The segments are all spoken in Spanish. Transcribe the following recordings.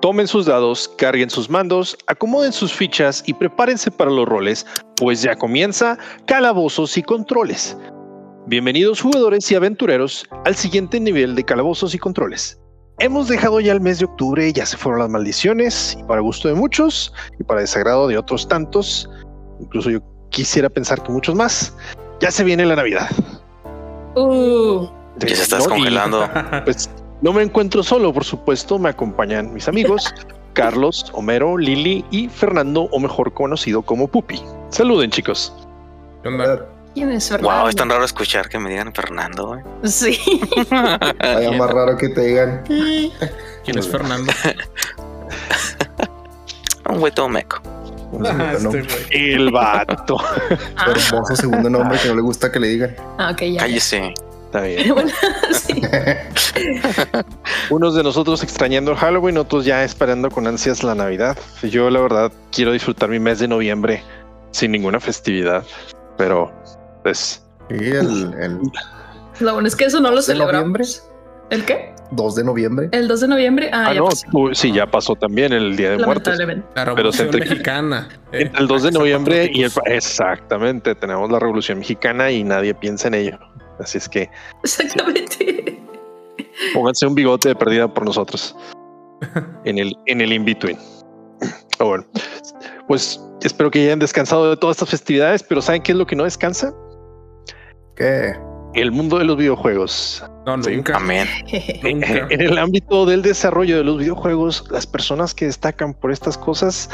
Tomen sus dados, carguen sus mandos, acomoden sus fichas y prepárense para los roles, pues ya comienza Calabozos y Controles. Bienvenidos jugadores y aventureros al siguiente nivel de Calabozos y Controles. Hemos dejado ya el mes de octubre, ya se fueron las maldiciones, y para gusto de muchos y para desagrado de otros tantos, incluso yo quisiera pensar que muchos más, ya se viene la Navidad. Uh, Ya se estás ¿no? Y, congelando. pues no me encuentro solo, por supuesto, me acompañan mis amigos Carlos, Homero, Lili y Fernando, o mejor conocido como Pupi. Saluden, chicos. ¿Qué onda? ¿Quién es Fernando? Wow, es tan raro escuchar que me digan Fernando, güey. Sí. Vaya más raro que te digan. ¿Quién es Fernando? Un güey todo meco. Un Ah, segundo este. El vato. Ah, su hermoso segundo nombre que no le gusta que le digan. ah, ok, ya. Cállese. Está bien. Bueno, sí. Unos de nosotros extrañando el Halloween, otros ya esperando con ansias la Navidad. Yo, la verdad, quiero disfrutar mi mes de noviembre sin ninguna festividad, pero pues Sí, el, el Lo bueno es que eso no lo celebramos. ¿El qué? 2 de noviembre. El 2 de noviembre. Ah, Ah, ya no, tú- sí, ya pasó también el Día de Muertos. Lamentablemente. La Pero revolución se- mexicana. eh, el 2 de noviembre y el... Exactamente, tenemos la Revolución Mexicana y nadie piensa en ello. Así es que Exactamente. pónganse un bigote de perdida por nosotros en el, en el in-between. Ah, bueno, pues espero que ya hayan descansado de todas estas festividades, pero ¿saben qué es lo que no descansa? ¿Qué? El mundo de los videojuegos. No, Sí. nunca. Amén. Nunca. En el ámbito del desarrollo de los videojuegos, las personas que destacan por estas cosas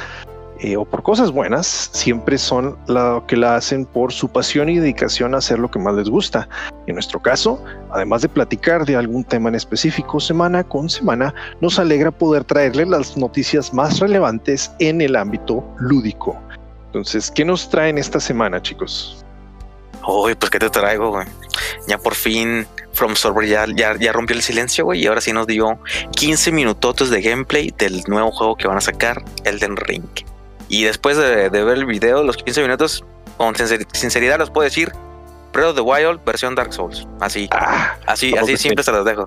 eh, o por cosas buenas siempre son lo que la hacen por su pasión y dedicación a hacer lo que más les gusta. En nuestro caso, además de platicar de algún tema en específico semana con semana, nos alegra poder traerle las noticias más relevantes en el ámbito lúdico. Entonces, ¿qué nos traen esta semana, chicos? Uy, pues qué te traigo, güey. Ya por fin From Software ya, ya, ya rompió el silencio, güey, y ahora sí nos dio 15 minutotes de gameplay del nuevo juego que van a sacar, Elden Ring. Y después de, de ver el video, los 15 minutos, con sincer- sinceridad les puedo decir, Breath of the Wild versión Dark Souls. Así, Ah, así, ¿cómo así que siempre se los dejo.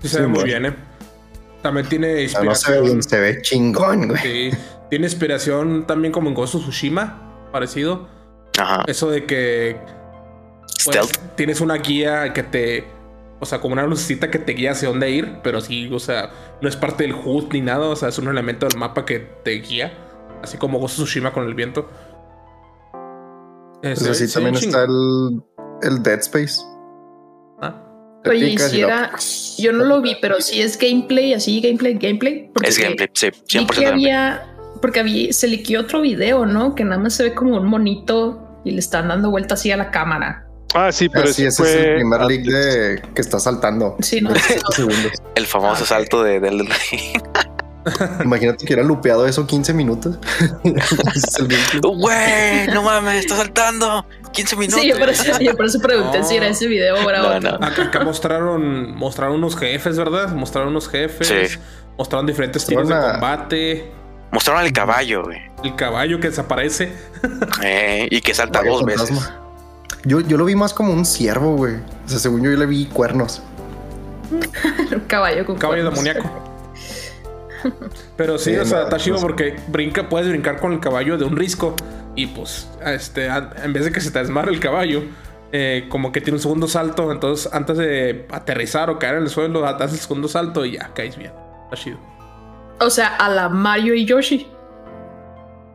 Sí, se ve Sí, muy bueno. bien, eh. También tiene no se ve inspiración. bien, se ve chingón, güey. sí, tiene inspiración también como en Ghost of Tsushima, parecido. Ajá. Eso de que pues, Stealth. tienes una guía que te. O sea, como una lucecita que te guía hacia dónde ir, pero sí, o sea, no es parte del HUD ni nada, o sea, es un elemento del mapa que te guía, así como Ghost of Tsushima con el viento. Ve- así ve también está el, el Dead Space. Ah, Oye, si era- Yo no lo vi, pero si es gameplay, así, gameplay, gameplay. Porque Es gameplay, sí, Vi 100% que gameplay. había. Porque había, se liqueó otro video, ¿no? Que nada más se ve como un monito y le están dando vuelta así a la cámara. ah, sí, pero Así, ese ese es el primer leak de que está saltando. Sí, no. El famoso Ah, salto de, de Elden Ring. Imagínate que hubiera lupeado eso 15 minutos. El. Güey, no mames, está saltando. 15 minutos. Sí, yo por eso, yo por eso pregunté No. si era ese video o era No, otro. no. Acá, acá mostraron, mostraron unos jefes, ¿verdad? Mostraron unos jefes. Sí. Mostraron diferentes tipos de combate. Mostraron al caballo, güey. El caballo que desaparece. Eh, y que salta Vaya dos fantasma. veces. Yo, yo lo vi más como un ciervo, güey. O sea, según yo, yo le vi cuernos. Un caballo con Caballo cuernos. demoníaco. Pero sí, Sí, o sea, no, está chido porque brinca, puedes brincar con el caballo de un risco. Y pues, este, a- en vez de que se te desmarre el caballo, eh, como que tiene un segundo salto. Entonces, antes de aterrizar o caer en el suelo, das el segundo salto y ya caes bien. Está chido. O sea, a la Mario y Yoshi.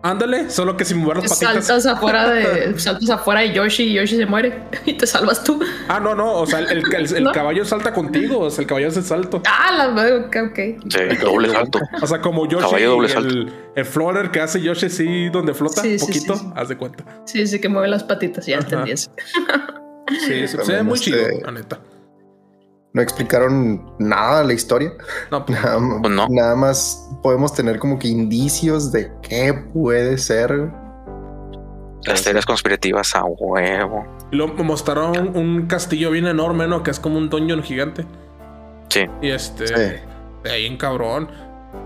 Ándale, solo que sin mover las patitas. Saltas afuera de. Saltas afuera de Yoshi y Yoshi se muere. Y te salvas tú. Ah, no, no, o sea, el, el- el- el ¿No? caballo salta contigo, o sea, el caballo hace el salto. Ah, la ok, ok. Sí, doble salto. O sea, como Yoshi, Caballo doble el, el floater que hace Yoshi sí, donde flota Sí, un sí, poquito, sí, sí. haz de cuenta. Sí, sí, que mueve las patitas, ya entendí eso. Sí, se, se ve muy este, chido, la neta. No explicaron nada de la historia. No, pues, Nada, Pues no. nada más podemos tener como que indicios de qué puede ser. Las teorías conspirativas a huevo. y luego me mostraron un castillo bien enorme, ¿no? Que es como un dungeon gigante. Sí. Y este, Sí. de ahí en cabrón.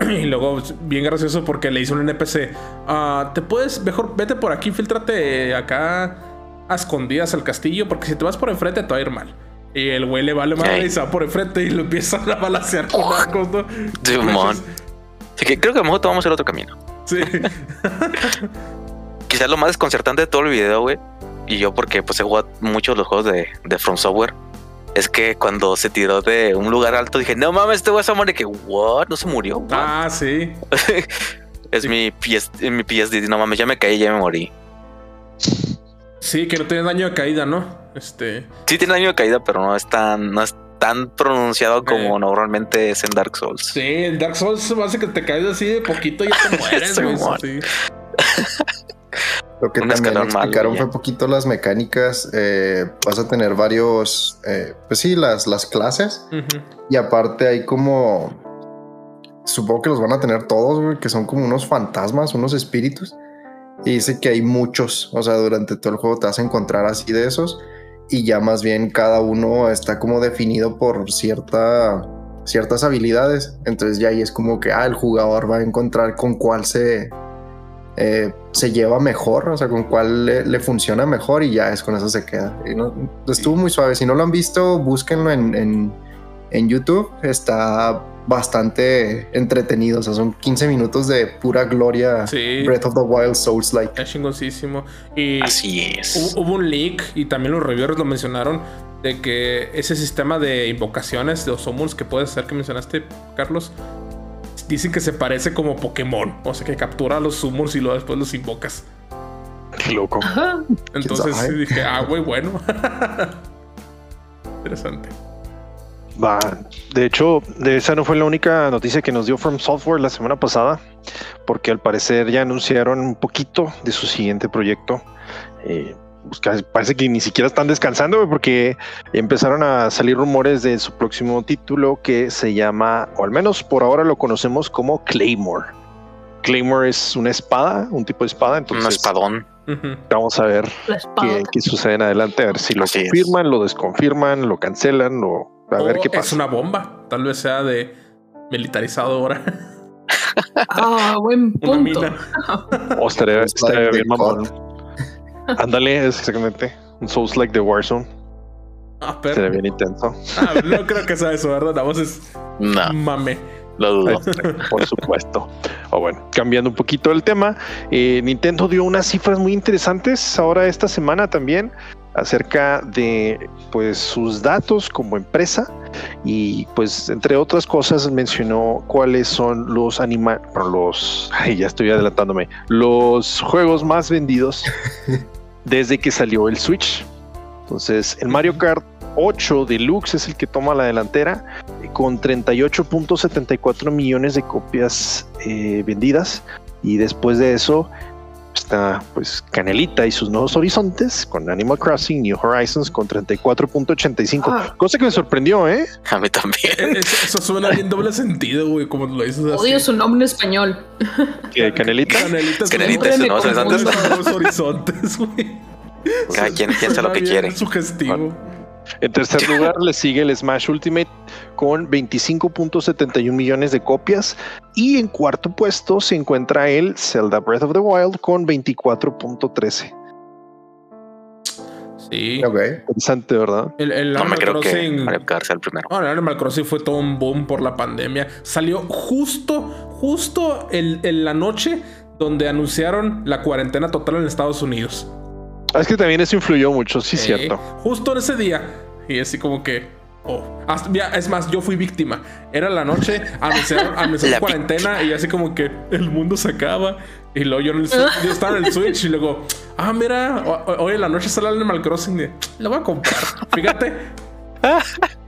Y luego, bien gracioso porque le hizo un NPC. ah, te puedes, mejor vete por aquí, filtrate acá a escondidas al castillo, porque si te vas por enfrente te va a ir mal. Y el güey le vale madre y se va por enfrente y lo empiezan a balancear con arcos, ¿no? Simón. Así que creo que a lo mejor tomamos el otro camino. Sí. Quizás lo más desconcertante de todo el video, güey, y yo porque pues he jugado mucho los juegos de, de From Software, es que cuando se tiró de un lugar alto dije, no mames, este güey se muere, que what, no se murió. what?" Ah, sí. es mi, PS, mi PSD, no mames, ya me caí, ya me morí. Sí, que no tiene daño de caída, ¿no? Este. Sí tiene daño de caída, pero no es tan, no es tan pronunciado como Eh. normalmente es en Dark Souls. Sí, el Dark Souls hace que te caes así de poquito y ya te mueres, güey. Lo que Un también explicaron ya. fue poquito las mecánicas. eh, vas a tener varios, eh, pues sí, las, las clases. Y aparte hay como, supongo que los van a tener todos, güey, que son como unos fantasmas, unos espíritus. Y dice que hay muchos, o sea, durante todo el juego te vas a encontrar así de esos. Y ya más bien cada uno está como definido por cierta, ciertas habilidades. Entonces ya ahí es como que, ah, el jugador va a encontrar con cuál se, eh, se lleva mejor, o sea, con cuál le, le funciona mejor y ya es con eso se queda. Y no- estuvo muy suave. Si no lo han visto, búsquenlo en, en, en YouTube. Está bastante entretenido. O sea, son 15 minutos de pura gloria. Sí. Breath of the Wild Souls like. Es chingoncísimo. Y Así es. hubo, hubo un leak y también los reviewers lo mencionaron de que ese sistema de invocaciones de los summons que puedes hacer que mencionaste, Carlos, dicen que se parece como Pokémon. O sea, que captura los summons y luego después los invocas. Qué loco. Entonces dije, ah, güey, bueno. Interesante. Va. De hecho, de esa no fue la única noticia que nos dio From Software la semana pasada, porque al parecer ya anunciaron un poquito de su siguiente proyecto. Eh, pues casi- parece que ni siquiera están descansando, porque empezaron a salir rumores de su próximo título que se llama, o al menos por ahora lo conocemos como Claymore. Claymore es una espada, un tipo de espada, entonces Un espadón. Vamos a ver qué, qué sucede en adelante, a ver si lo Así es. confirman, lo desconfirman, lo cancelan, o a ver qué Es pasa. una bomba. Tal vez sea de militarizado ahora. Ah, buen punto. mina. O estaría, Souls estaría like bien mamón. Ándale, es exactamente. Un Souls like the Warzone. Ah, Sería pero. bien intenso. Ah, no creo que sea eso, ¿verdad? La voz es No, mame. lo dudo. Por supuesto. O bueno, cambiando un poquito el tema, eh, Nintendo dio unas cifras muy interesantes ahora esta semana también acerca de pues sus datos como empresa y pues entre otras cosas mencionó cuáles son los anima los ay, ya estoy adelantándome los juegos más vendidos desde que salió el Switch. Entonces el Mario Kart 8 Deluxe es el que toma la delantera con 38.74 millones de copias eh, vendidas. Y después de eso está pues Canelita y sus nuevos horizontes con Animal Crossing New Horizons con 34.85 Ah. cosa que me sorprendió eh A mí también. Eso, eso suena bien doble sentido, güey, como lo dices así. Odio su nombre en español. que Canelita Siempre me ¿no? confundo. Horizontes. horizontes, güey. Cada quien piensa lo que quiere. Sugestivo. En tercer lugar le sigue el Smash Ultimate con 25.71 millones de copias y en cuarto puesto se encuentra el Zelda Breath of the Wild con 24.13 Sí. Ok. interesante verdad El, el No me Animal creo que Crossing. Mario Kart sea el primero. Bueno, el Animal Crossing fue todo un boom por la pandemia. Salió justo, justo el- en la noche donde anunciaron la cuarentena total en Estados Unidos. Es que también eso influyó mucho sí Eh, cierto Justo en ese día. Y así como que. Oh. Hasta- ya, es más, yo fui víctima. Era la noche, anunciaron, anunciaron La cuarentena y así como que el mundo se acaba. Y luego yo, en el yo estaba en el Switch y luego, ah, mira, ho- ho- hoy en la noche sale el Animal Crossing. de, Lo voy a comprar. Fíjate.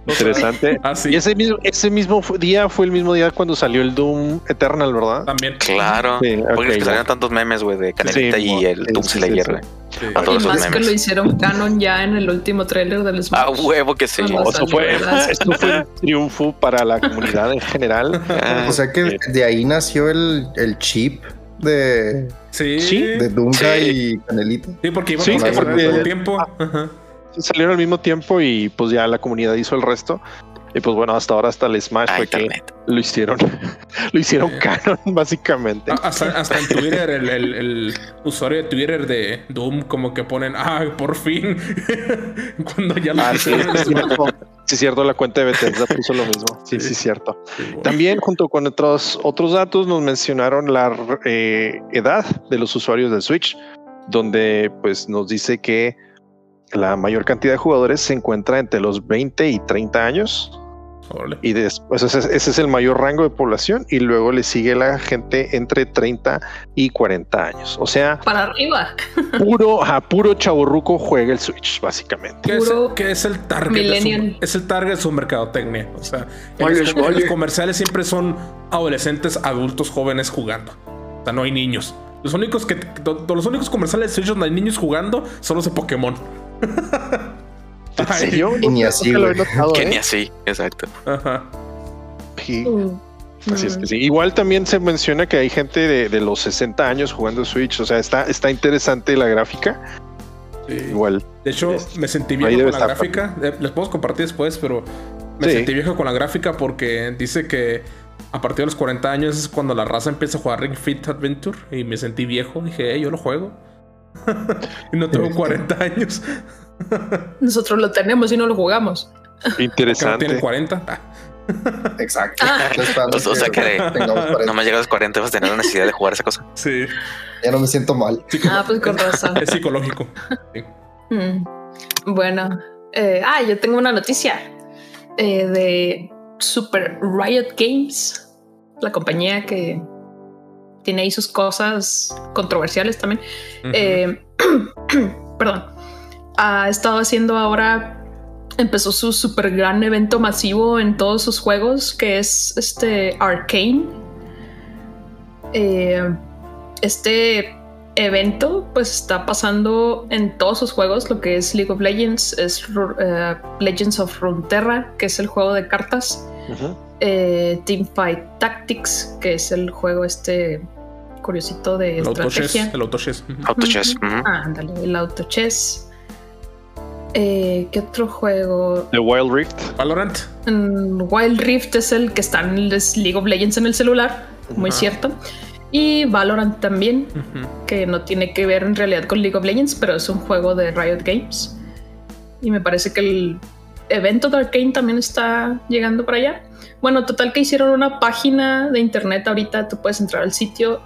Interesante. Así. Y ese mismo, ese mismo día fue el mismo día cuando salió el Doom Eternal, ¿verdad? También. Claro. Sí, Porque es que salieron tantos memes, güey, de Canelita Sí, y el Doom Slayer, sí, güey. Sí. A todos Y más que lo hicieron canon ya en el último tráiler del Smash. Ah, huevo que sí. Cuando O sea, fue, esto fue un triunfo para la comunidad en general. Ah, O sea que de ahí nació el, el chip de, Sí. Sí. de Dunga Sí. y Canelita. Sí, porque iban Sí, a porque- mismo tiempo. Ajá. Salieron al mismo tiempo y pues ya la comunidad hizo el resto. Y pues bueno, hasta ahora hasta el Smash ah, fue que lo hicieron, lo hicieron Sí. canon, básicamente. Ah, Hasta, hasta en Twitter, el, el- el usuario de Twitter de Doom, como que ponen, ah, por fin. Cuando ya lo Ah, en sí. Sí, cierto, la cuenta de Bethesda puso lo mismo. Sí, sí, Sí. cierto. Sí, bueno. También junto con otros, otros datos nos mencionaron la eh, edad de los usuarios del Switch, donde pues nos dice que la mayor cantidad de jugadores se encuentra entre los 20 y 30 años y después ese, es- ese es el mayor rango de población y luego le sigue la gente entre 30 y 40 años. O sea, Para arriba. puro, ajá, puro chaburruco juega el Switch, básicamente. ¿Qué es, es el target? de su- millennial. es el target de su mercadotecnia. O sea, Oye, los, oye. los comerciales siempre son adolescentes, adultos, jóvenes jugando. O sea, no hay niños. Los únicos que los únicos comerciales de Switch donde hay niños jugando son los de Pokémon. ¿En Ay, serio? y ni así, Nunca lo he güey. notado, Que ¿eh? ni así, exacto. Ajá. Sí. Uh, Así es que mm. sí. Igual también se menciona que hay gente de, de los 60 años jugando Switch. O sea, está, está interesante la gráfica. Sí. Igual. De hecho, Es- me sentí viejo con la estar. gráfica. Eh, Les puedo compartir después, pero me Sí. sentí viejo con la gráfica porque dice que a partir de los 40 años es cuando la raza empieza a jugar Ring Fit Adventure y me sentí viejo. Dije, "Eh, yo lo juego. Y no tengo 40 años. Nosotros lo tenemos y no lo jugamos. Interesante. tienen 40. Ah, Exacto. Ah. No O- o sea que tengamos 40. No me llega a los 40 vas a tener la necesidad de jugar esa cosa. sí. Ya no me siento mal. Ah, pues con razón. Es psicológico. Sí. Mm. Bueno, eh, ah, yo tengo una noticia eh, de Super Riot Games, la compañía que tiene ahí sus cosas controversiales también. Eh, perdón, ha estado haciendo ahora, empezó su super gran evento masivo en todos sus juegos, que es este Arcane. Eh, este evento pues está pasando en todos sus juegos, lo que es League of Legends, es eh, Legends of Runeterra, que es el juego de cartas, Eh, Teamfight Tactics, que es el juego este curiosito de el estrategia. El autochess. Ujú. Autochess. Ujú. ujú. Ah, ándale, el auto chess. Eh, ¿Qué otro juego? The Wild Rift. Valorant. Mm, Wild Rift es el que está en el League of Legends en el celular, muy cierto. Y Valorant también, que no tiene que ver en realidad con League of Legends, pero es un juego de Riot Games. Y me parece que el evento de Arcane también está llegando para allá. Bueno, total que hicieron una página de internet ahorita, tú puedes entrar al sitio,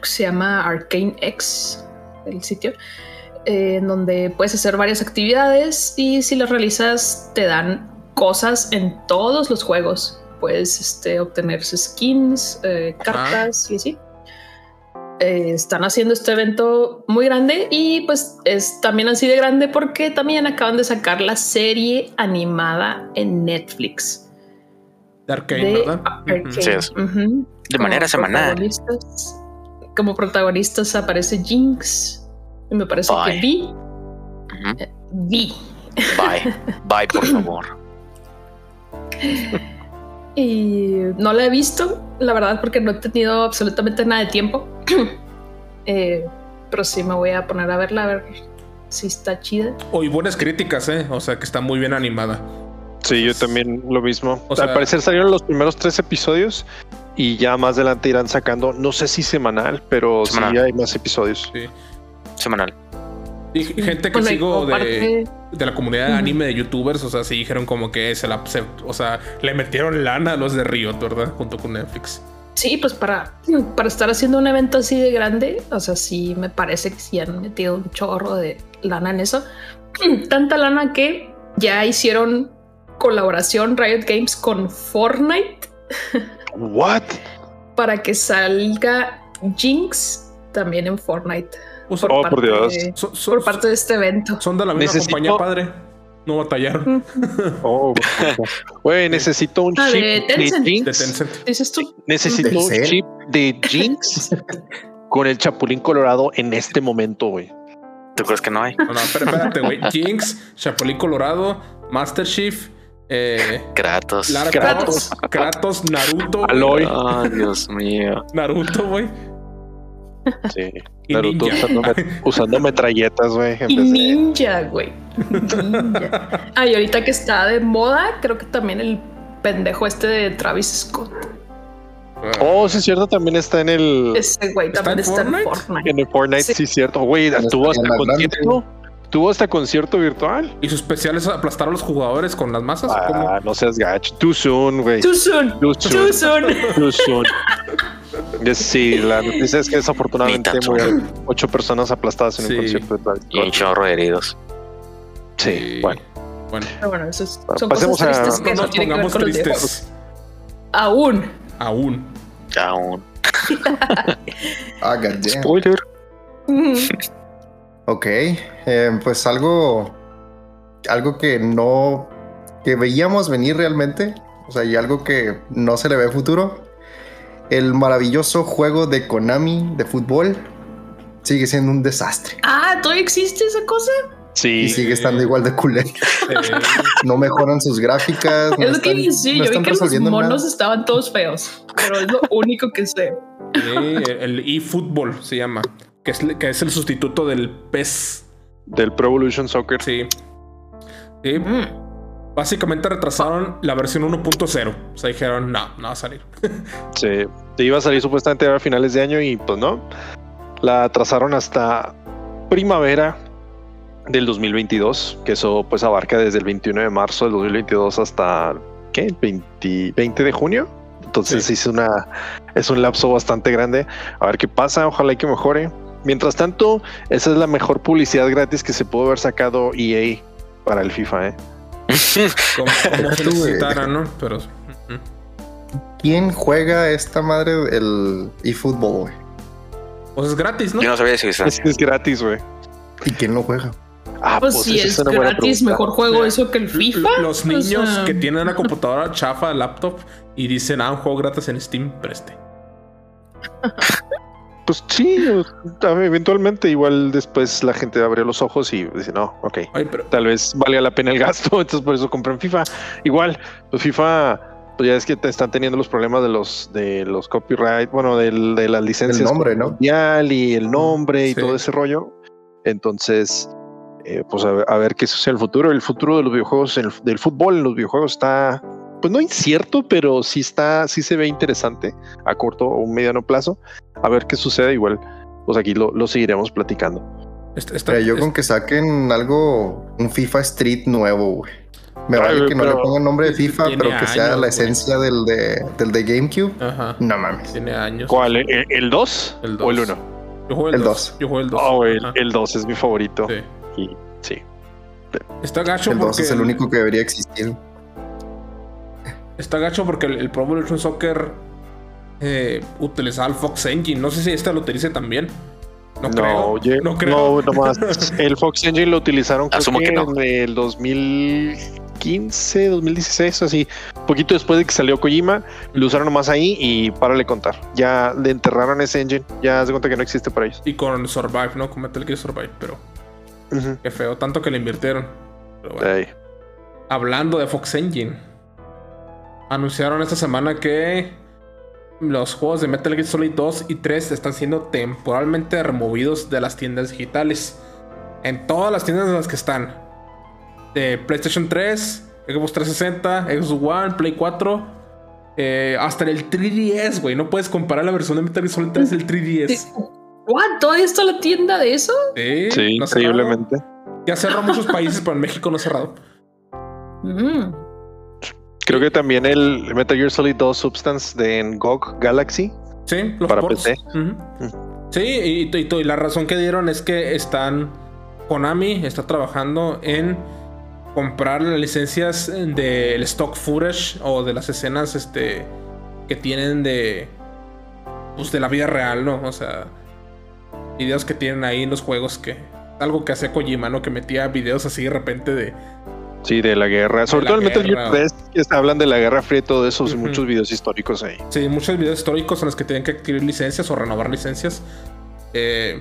que se llama Arcane X, el sitio, eh, en donde puedes hacer varias actividades y si las realizas te dan cosas en todos los juegos. Puedes este, obtener skins, eh, cartas y así. Eh, están haciendo este evento muy grande y pues es también así de grande porque también acaban de sacar la serie animada en Netflix. De Arcane, de ¿verdad? Arcane. Ujú. Sí, es. Ujú. De manera Como semanal. protagonistas- Como protagonistas aparece Jinx y me parece Bye. que Vi. Vi. Bye. Bye, por favor. Y no la he visto, la verdad, porque no he tenido absolutamente nada de tiempo. Eh, pero sí me voy a poner a verla, a ver si está chida. Oh, y buenas críticas, ¿eh? O sea, que está muy bien animada. Sí, yo también lo mismo. O sea- Al parecer salieron los primeros tres episodios y ya más adelante irán sacando, no sé si semanal, pero Semanal. sí hay más episodios. Sí. Semanal. Y gente que y sigo de, de la comunidad de anime de youtubers, o sea, sí dijeron como que se la. se- o sea, le metieron lana a los de Riot, ¿verdad? Junto con Netflix. Sí, pues para, para estar haciendo un evento así de grande, o sea, sí me parece que sí han metido un chorro de lana en eso. Tanta lana que ya hicieron colaboración Riot Games con Fortnite What? para que salga Jinx también en Fortnite. Sea, Oh, por Dios. de- son, son- por parte de este evento. son de la misma Necesito- compañía padre. No batallaron. Oh, güey, necesito un Ah, chip de de, Tencent. Jinx. De Tencent. Dices tú, Necesito un chip de Jinx con el Chapulín Colorado en este momento, güey. ¿Tú crees que no hay? No, no, pero espérate, güey. Jinx, Chapulín Colorado, Master Chief, eh, Kratos. Lara Kratos. Kratos, Naruto. Aloy. Oh, Dios mío. Naruto, güey. Sí. Usando, met- usando metralletas, güey. en y Ninja, güey. Ninja. Ah, y ahorita que está de moda, creo que también el pendejo este de Travis Scott. Oh, sí, es cierto, también está en el, Ese güey ¿Está también en está en Fortnite? Fortnite. en el Fortnite, Sí. sí, es cierto. Güey, estuvo hasta más con grande. tiempo. tuvo hasta concierto virtual. ¿Y su especial es aplastar a los jugadores con las masas? Ah, no seas gacho. Too soon, güey. Too soon. Too Too soon. soon. Too soon. Sí, la noticia es que desafortunadamente murieron ocho personas aplastadas en Sí. un concierto virtual. Y un chorro de heridos. Sí, Y- bueno. Bueno, Pero bueno, eso es- son Pasemos cosas a- tristes que no no, nos tienen que ver los tristes. Aún. Aún. Aún. Ah. Spoiler. Ok, eh, pues algo, algo que no, que veíamos venir realmente, o sea, y algo que no se le ve futuro. El maravilloso juego de Konami de fútbol sigue siendo un desastre Ah, ¿todavía existe esa cosa? Sí. y sigue estando igual de culero. No mejoran sus gráficas. no es lo que están- dice, no yo vi que los monos nada. estaban todos feos, pero es lo único que sé. sí, el eFootball se llama. Que es, que es el sustituto del PES. Del Pro Evolution Soccer. Sí. Sí. Mm. Básicamente retrasaron la versión 1.0. O sea, dijeron, no, no va a salir. Sí. Iba a salir supuestamente a finales de año y pues no. La atrasaron hasta primavera del 2022, que eso pues abarca desde el 21 de marzo del 2022 hasta ¿qué? 20, 20 de junio. Entonces Sí. es una es un lapso bastante grande. A ver qué pasa, ojalá y que mejore. Mientras tanto, esa es la mejor publicidad gratis que se pudo haber sacado EA para el FIFA, ¿eh? Como, como necesitara, ¿no? Pero. ¿Quién juega esta madre el eFootball, güey? Pues es gratis, ¿no? Yo no sabía si Es, es gratis, güey. ¿Y quién lo juega? Ah, Pues si esa es gratis, mejor juego eso que el FIFA. Los O niños sea, que tienen una computadora chafa, laptop, y dicen, ah, un juego gratis en Steam, preste. Pues sí, eventualmente igual después la gente abre los ojos y dice, no, ok, Ay, pero. tal vez valga la pena el gasto, entonces por eso compran FIFA. Igual, pues FIFA, pues ya es que te están teniendo los problemas de los de los copyright, bueno, del, de las licencias nombre, ¿no? mundial y el nombre y Sí. todo ese rollo. Entonces, eh, pues a ver, a ver qué sucede en el futuro. El futuro de los videojuegos, el- del fútbol en los videojuegos está, pues no incierto, pero sí está, sí se ve interesante a corto o mediano plazo. A ver qué sucede. Igual, pues aquí lo, lo seguiremos platicando. Está, está- Mira, yo con que saquen algo, un FIFA Street nuevo, güey. Me vale que no pero le pongan nombre de FIFA, pero que sea años, la güey. esencia del de, del de GameCube. Ajá. No mames. Tiene años. ¿Cuál? ¿El, el 2 El o el 2. 1? Yo juego el El 2. dos. Yo juego el 2. Oh, el, Ajá. el 2 es mi favorito. Sí. Y sí. Está gacho El 2 porque. es el único que debería existir. Está gacho porque el, el Pro Evolution Soccer eh, utilizaba el Fox Engine. No sé si esta lo utilice también. No, creo. oye, no creo. no, nomás. el Fox Engine lo utilizaron creo Asumo que que no. en el 2015, 2016, así. Poquito después de que salió Kojima, lo usaron nomás ahí y párale contar. Ya le enterraron ese engine. Ya se cuenta que no existe para ellos. Y con Survive, ¿no? Con Metal Gear Survive. Pero qué feo. Tanto que le invirtieron. Pero bueno. Hablando de Fox Engine, anunciaron esta semana que los juegos de Metal Gear Solid 2 y 3 están siendo temporalmente removidos de las tiendas digitales. En todas las tiendas en las que están. De PlayStation 3, Xbox 360, Xbox One, Play 4. eh, hasta en el 3DS, güey. No puedes comparar la versión de Metal Gear Solid 3 del 3DS. ¿What? ¿Todavía está la tienda de eso? Sí, Sí, no ha cerrado. increíblemente. Ya cerró muchos países, pero en México no ha cerrado. Mm. Creo que también el Metal Gear Solid 2 Substance de en GOG Galaxy. Sí, los Para ports. PC. Sí, y, y- y la razón que dieron es que están. Konami está trabajando en comprar las licencias del stock footage o de las escenas este, que tienen de. Pues de la vida real, ¿no? O sea, videos que tienen ahí en los juegos que. Algo que hacía Kojima, ¿no? Que metía videos así de repente de. Sí, de la guerra. Sobre todo el Metal. Gear 3, que hablan de la Guerra Fría y todo eso. Ujú. Muchos videos históricos ahí. Sí, muchos videos históricos en los que tienen que adquirir licencias o renovar licencias. Eh,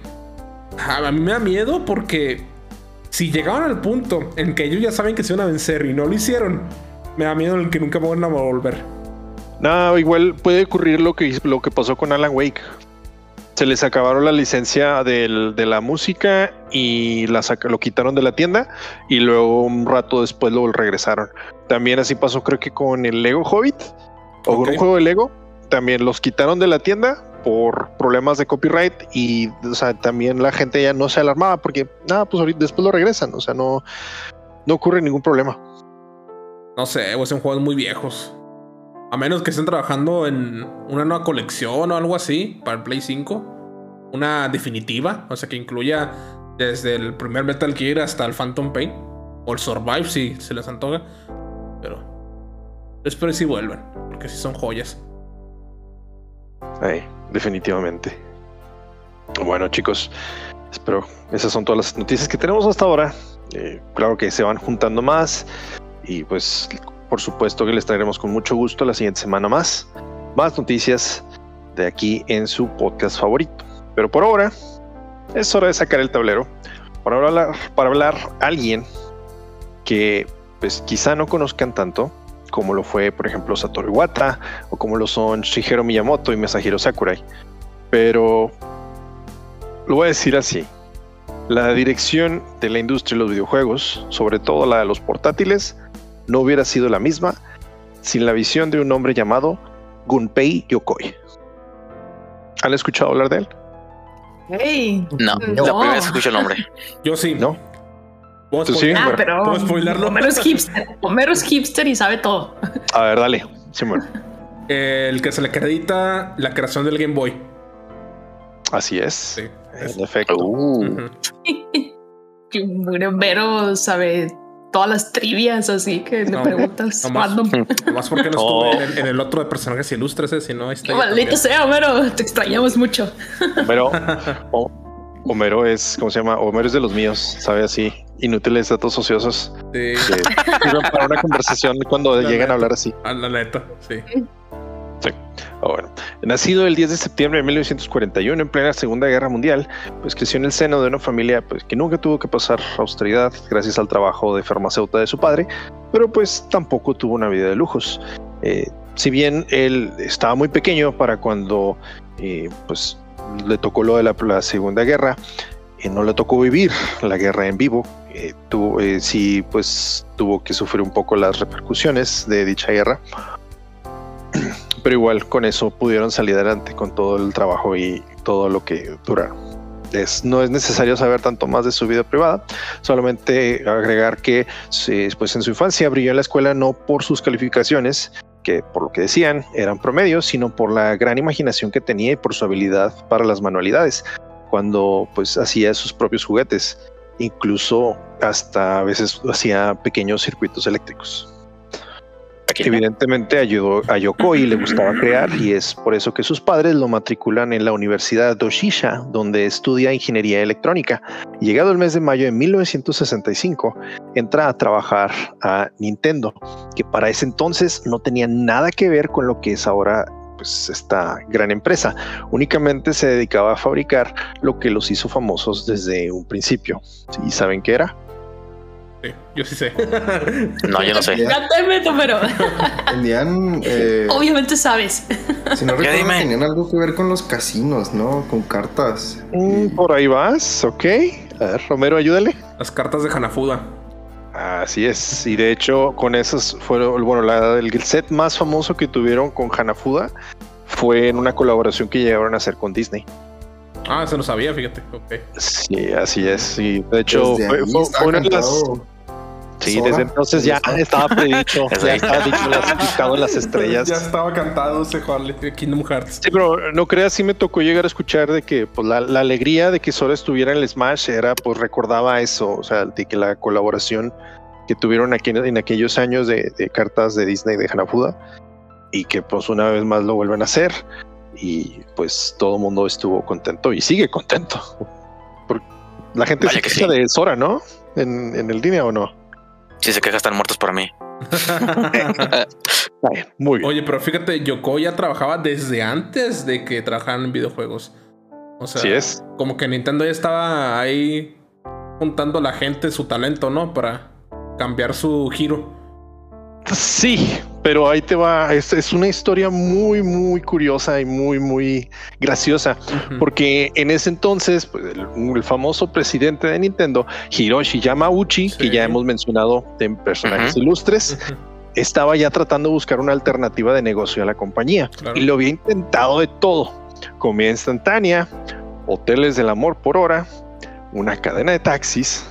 a mí me da miedo porque si llegaban al punto en que ellos ya saben que se iban a vencer y no lo hicieron, me da miedo el que nunca van a volver. No, igual puede ocurrir lo que, lo que pasó con Alan Wake. Se les acabaron la licencia del- de la música y la lo quitaron de la tienda y luego un rato después lo regresaron. También así pasó creo que con el Lego Hobbit o con un juego de Lego. También los quitaron de la tienda, por problemas de copyright y o sea, también la gente ya no se alarmaba porque nada, pues ahorita después lo regresan, o sea, no, no ocurre ningún problema. No sé, o son juegos muy viejos. A menos que estén trabajando en una nueva colección o algo así para el Play 5. Una definitiva, o sea, que incluya desde el primer Metal Gear hasta el Phantom Pain. O el Survive, si se les antoja. Pero espero que sí vuelvan, porque sí son joyas. Definitivamente. Bueno, chicos, espero esas son todas las noticias que tenemos hasta ahora. Eh, claro que se van juntando más y pues por supuesto que les traeremos con mucho gusto la siguiente semana más más noticias de aquí en su podcast favorito. Pero por ahora es hora de sacar el tablero para hablar, para hablar a alguien que pues quizá no conozcan tanto como lo fue por ejemplo Satoru Iwata o como lo son Shigeru Miyamoto y Masahiro Sakurai. Pero lo voy a decir así. La dirección de la industria de los videojuegos, sobre todo la de los portátiles, no hubiera sido la misma sin la visión de un hombre llamado Gunpei Yokoi. ¿Han escuchado hablar de él? Hey, No, No. la primera vez escucho el nombre. Yo sí. ¿No? ¿Puedo ¿Tú sí? spoiler? Ah, pero ¿puedo spoilerlo? Homero es hipster. Homero es hipster y sabe todo. A ver, dale. Sí, bueno. El que se le acredita la creación del Game Boy. Así es. Sí. En efecto. Uh, Homero sabe todas las trivias, así que No, preguntas nomás. random. Nomás porque no Oh. estuve en, el, en el otro de personajes ilustres, ese, si no, ahí está. Maldito sea, Homero, te extrañamos mucho. Homero, Ho- Homero es, ¿cómo se llama? Homero es de los míos, sabe así. Inútiles datos ociosos Sí, que sirven para una conversación cuando La llegan neta. a hablar así. a la neta, sí. Ah, bueno. Nacido el 10 de septiembre de 1941 en plena Segunda Guerra Mundial, pues creció en el seno de una familia pues, que nunca tuvo que pasar austeridad gracias al trabajo de farmacéuta de su padre, pero pues tampoco tuvo una vida de lujos. Eh, si bien él estaba muy pequeño para cuando eh, pues, le tocó lo de la, Segunda Guerra, eh, no le tocó vivir la guerra en vivo. eh, tuvo, sí, pues tuvo que sufrir un poco las repercusiones de dicha guerra pero igual con eso pudieron salir adelante con todo el trabajo y todo lo que duraron. Es, no es necesario saber tanto más de su vida privada, solamente agregar que pues en su infancia brilló en la escuela no por sus calificaciones, que por lo que decían eran promedios, sino por la gran imaginación que tenía y por su habilidad para las manualidades, cuando pues hacía sus propios juguetes, incluso hasta a veces hacía pequeños circuitos eléctricos. Evidentemente ayudó a Yokoi, le gustaba crear y es por eso que sus padres lo matriculan en la Universidad Doshisha, donde estudia ingeniería electrónica. Llegado el mes de mayo de 1965, entra a trabajar a Nintendo, que para ese entonces no tenía nada que ver con lo que es ahora pues esta gran empresa. Únicamente se dedicaba a fabricar lo que los hizo famosos desde un principio. ¿Y saben qué era? Sí, yo sí sé. No, yo no sé. Pero eh, obviamente sabes. si no ¿Qué recuerdo, dime? tenían algo que ver con los casinos, ¿no? Con cartas. Mm, por ahí vas, ok. A ver, Romero, ayúdale. Las cartas de Hanafuda. Así es, y de hecho con esos fueron, bueno, la, el set más famoso que tuvieron con Hanafuda fue en una colaboración que llegaron a hacer con Disney. Ah, eso no sabía, fíjate. Ok. Sí, así es, y de hecho fue, fue- fue una de las... Sí, Sora. desde entonces ya estaba predicho, ya estaba dicho, las- las estrellas. Ya estaba cantado ese Kingdom Hearts. Sí, pero no creas, sí me tocó llegar a escuchar de que pues, la, la alegría de que Sora estuviera en el Smash era, pues recordaba eso, o sea, de que la colaboración que tuvieron aquí en, en aquellos años de, de cartas de Disney de Hanafuda y que pues una vez más lo vuelven a hacer y pues todo el mundo estuvo contento y sigue contento. Porque la gente Vaya se que queja sí. de Sora, ¿no? En, en el línea o no. Si se queja, están muertos para mí. Muy bien. Oye, pero fíjate, Yoko ya trabajaba desde antes de que trabajaran en videojuegos. O sea, es. como que Nintendo ya estaba ahí juntando a la gente su talento, ¿no? Para cambiar su giro. Sí, pero ahí te va. Es, es una historia muy, muy curiosa y muy, muy graciosa. Porque en ese entonces, pues, el, el famoso presidente de Nintendo, Hiroshi Yamauchi, Sí. que ya hemos mencionado en personajes ilustres, estaba ya tratando de buscar una alternativa de negocio a la compañía claro. y lo había intentado de todo. comida instantánea, hoteles del amor por hora, una cadena de taxis,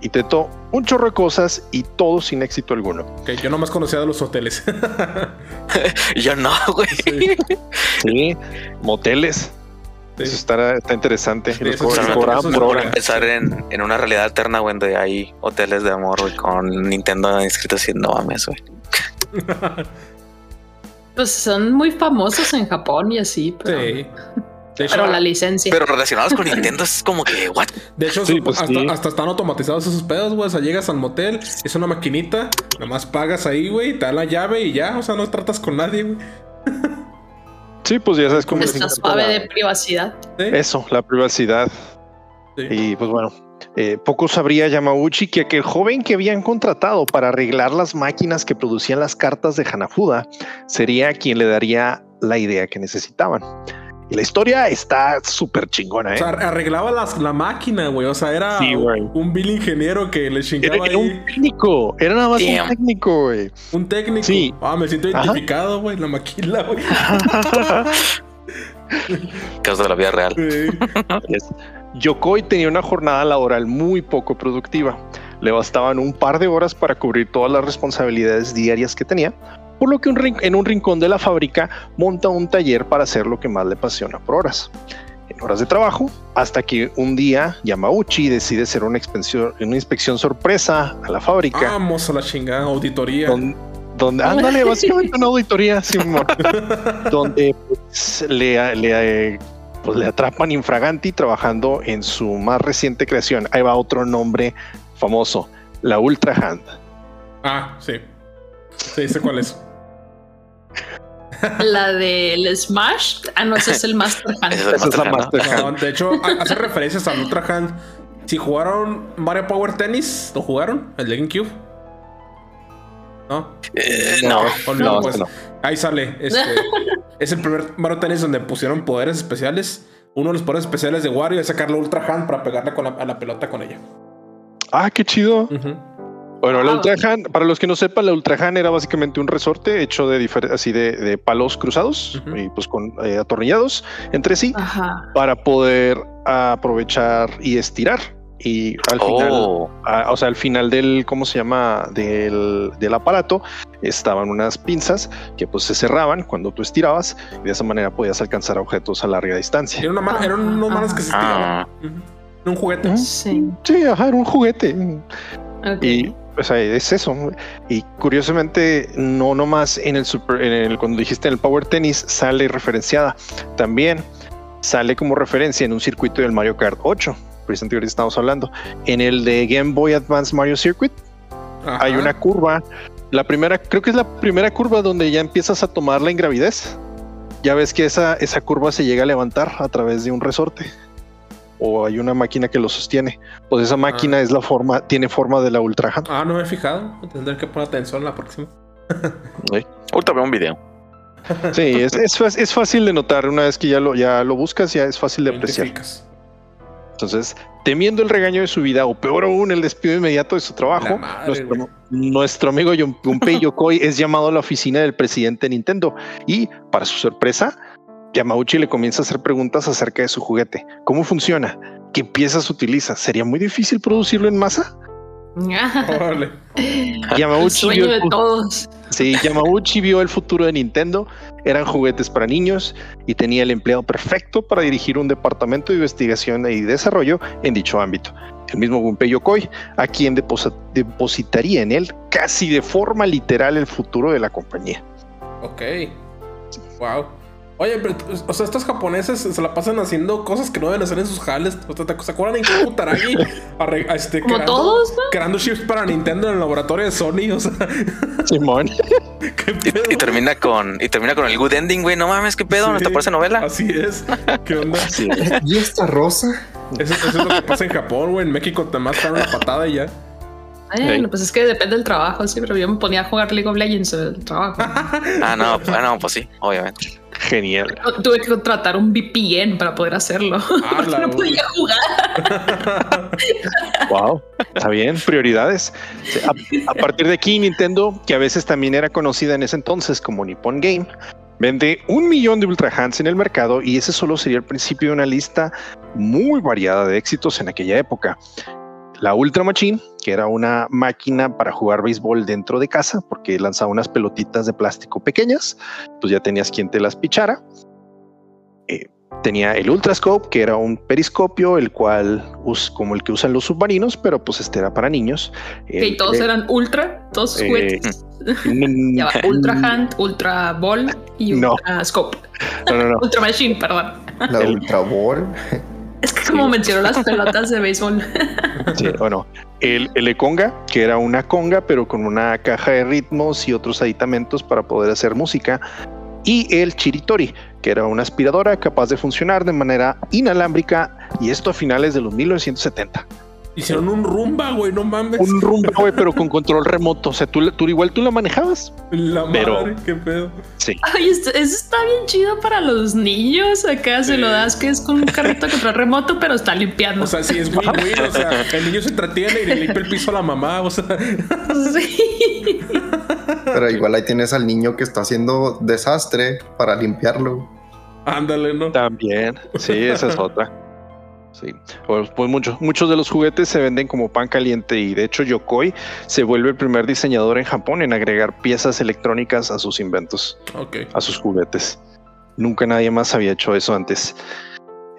y Teto, un chorro de cosas y todo sin éxito alguno. Que yo nomás conocía de los hoteles. yo no, güey. Sí. sí, moteles. Sí. Eso está, está interesante. Sí, Los eso por. Pensar en, en una realidad alterna, güey, donde hay hoteles de amor, güey, con Nintendo inscrito así, no mames, güey. Pues son muy famosos en Japón y así, pero, Sí. De hecho, pero la licencia. Pero relacionados con Nintendo es como que, what? de hecho Sí, pues hasta, sí. hasta están automatizados esos pedos, güey. O sea, llegas al motel, es una maquinita, nomás pagas ahí, güey, te dan la llave y ya. O sea, no tratas con nadie, güey. Sí, pues ya sabes cómo Está es. suave de privacidad. Sí. Eso, la privacidad. Sí. Y pues bueno, eh, poco sabría Yamauchi que aquel joven que habían contratado para arreglar las máquinas que producían las cartas de Hanafuda sería quien le daría la idea que necesitaban. Y la historia está súper chingona, O ¿eh? sea, arreglaba las, la máquina, güey. O sea, era Sí, un bill ingeniero que le Era, chingaba era ahí. un técnico, era nada más Damn. un técnico, güey. Un técnico. Sí. Ah, me siento identificado, güey. La maquila, güey. Casos de la vida real. Sí. Yokoi tenía una jornada laboral muy poco productiva. Le bastaban un par de horas para cubrir todas las responsabilidades diarias que tenía, por lo que un en un rincón de la fábrica monta un taller para hacer lo que más le apasiona por horas. En horas de trabajo, hasta que un día Yamauchi decide hacer una inspección, una inspección sorpresa a la fábrica, Vamos a la chingada auditoría. don- donde, ándale, básicamente una auditoría, sí, amor. donde pues, le, le, pues, le atrapan infraganti trabajando en su más reciente creación. Ahí va otro nombre famoso, la Ultra Hand. Ah, sí. Sí, sé cuál es. La del Smash. Ah, no, ese es el Master Hand. Ese es el Esa es la Master No, Hand. de hecho, ha- hace referencias al Ultra Hand. Si jugaron Mario Power Tennis, ¿lo jugaron? El de GameCube. ¿No? Eh, no. No, pues. no. Ahí sale. Este, es el primer Mario Tennis donde pusieron poderes especiales. Uno de los poderes especiales de Wario es sacar la Ultra Hand para pegarle con la- a la pelota con ella. Ah, qué chido. Ujú. Bueno, la Ah. Ultra Hand, para los que no sepan, la Ultra Hand era básicamente un resorte hecho de así de, de palos cruzados y pues con eh, atornillados entre sí Ajá. para poder aprovechar y estirar. Y al final Oh, a- o sea, al final del, ¿cómo se llama? Del, del aparato estaban unas pinzas que pues se cerraban cuando tú estirabas y de esa manera podías alcanzar objetos a larga distancia. Era una mano- eran unos manos que se estiraban. ah. Un juguete. Sí. Sí, ajá, era un juguete. Y o sea, es eso. Y curiosamente, no nomás en el super, en el, cuando dijiste en el Power Tennis sale referenciada. También sale como referencia en un circuito del Mario Kart 8. Precisamente ahorita estamos hablando. En el de Game Boy Advance Mario Circuit Ajá. hay una curva. La primera, creo que es la primera curva donde ya empiezas a tomar la ingravidez. Ya ves que esa, esa curva se llega a levantar a través de un resorte. O hay una máquina que lo sostiene. Pues esa máquina es la forma, tiene forma de la Ultra Hand. Ah, no me he fijado. Tendré que poner atención la próxima. ahorita veo un video. Sí, es, es, es fácil de notar. Una vez que ya lo, ya lo buscas, ya es fácil de apreciar. Entonces, temiendo el regaño de su vida, o peor aún, el despido inmediato de su trabajo, madre, nuestro, nuestro amigo Jun- Gunpei Yokoi es llamado a la oficina del presidente de Nintendo y, para su sorpresa, Yamauchi le comienza a hacer preguntas acerca de su juguete. ¿Cómo funciona? ¿Qué piezas utiliza? ¿Sería muy difícil producirlo en masa? Yamauchi vio sueño el de todos. Sí, Yamauchi vio el futuro de Nintendo. Eran juguetes para niños y tenía el empleado perfecto para dirigir un departamento de investigación y desarrollo en dicho ámbito. El mismo Gunpei Yokoi, a quien depositaría en él casi de forma literal el futuro de la compañía. Ok. Wow. Oye, pero, o sea, estos japoneses se la pasan haciendo cosas que no deben hacer en sus jales. O sea, ¿te- ¿Se acuerdan en Koku Taragi? Arre- este, Como creando- todos, ¿no? Creando chips para Nintendo en el laboratorio de Sony. O sea, Simón. ¿qué Y, pedo? y termina con y termina con el good ending, güey. No mames, qué pedo, ¿no Sí. te parece novela? Así es. ¿Qué onda? Sí. ¿Y esta rosa? Eso, eso es lo que pasa en Japón, güey. En México te más dan una patada y ya. Bueno, pues es que depende del trabajo, sí, pero yo me ponía a jugar League of Legends en el trabajo. Ah, no, ah, no, pues sí, obviamente. Genial. Tuve que contratar un VPN para poder hacerlo. Ah, porque no podía jugar. Wow. Está bien. Prioridades. A, a partir de aquí, Nintendo, que a veces también era conocida en ese entonces como Nippon Game, Vende un millón de Ultra Hands en el mercado y ese solo sería el principio de una lista muy variada de éxitos en aquella época. La Ultra Machine, que era una máquina para jugar béisbol dentro de casa, porque lanzaba unas pelotitas de plástico pequeñas, pues ya tenías quien te las pichara. Eh, tenía el Ultrascope, que era un periscopio, el cual, us, como el que usan los submarinos, pero pues este era para niños. Que El- todos el- eran ultra, todos sus eh, juguetes. mm, ultra Hand, Ultra Ball y No. Ultra Scope. No, no, no. Ultra Machine, perdón. La Ultra Ball. Es que como mencionó las pelotas de béisbol. Sí, bueno, el, el Econga, que era una conga, pero con una caja de ritmos y otros aditamentos para poder hacer música. Y el Chiritori, que era una aspiradora capaz de funcionar de manera inalámbrica, y esto a finales de los 1970. Hicieron un rumba, güey, no mames. Un rumbo, güey, pero con control remoto. O sea, tú, tú igual tú la manejabas. La madre, pero- qué pedo. Sí. Ay, esto- eso está bien chido para los niños. Acá se lo das que es con un carrito de control remoto, pero está limpiando. O sea, sí es win-win. O sea, el niño se entretiene y le limpia el piso a la mamá. O sea, sí. Pero igual ahí tienes al niño que está haciendo desastre para limpiarlo. ándale, ¿no? También. Sí, esa es otra. Sí, pues, pues muchos, muchos de los juguetes se venden como pan caliente y de hecho Yokoi se vuelve el primer diseñador en Japón en agregar piezas electrónicas a sus inventos, Ok. a sus juguetes. Nunca nadie más había hecho eso antes.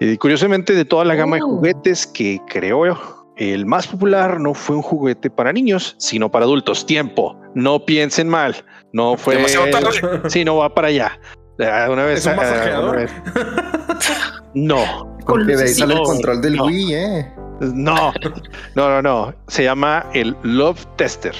Y curiosamente de toda la gama de Oh. juguetes que creó, el más popular no fue un juguete para niños, sino para adultos. Tiempo, no piensen mal, no fue... Demasiado tarde. Sí, no va para allá. Ah, Una vez, ¿Es un ah, masajeador? una vez. No, Porque de ahí sale el control del No. Wii, eh. no, no, no, no. Se llama el Love Tester.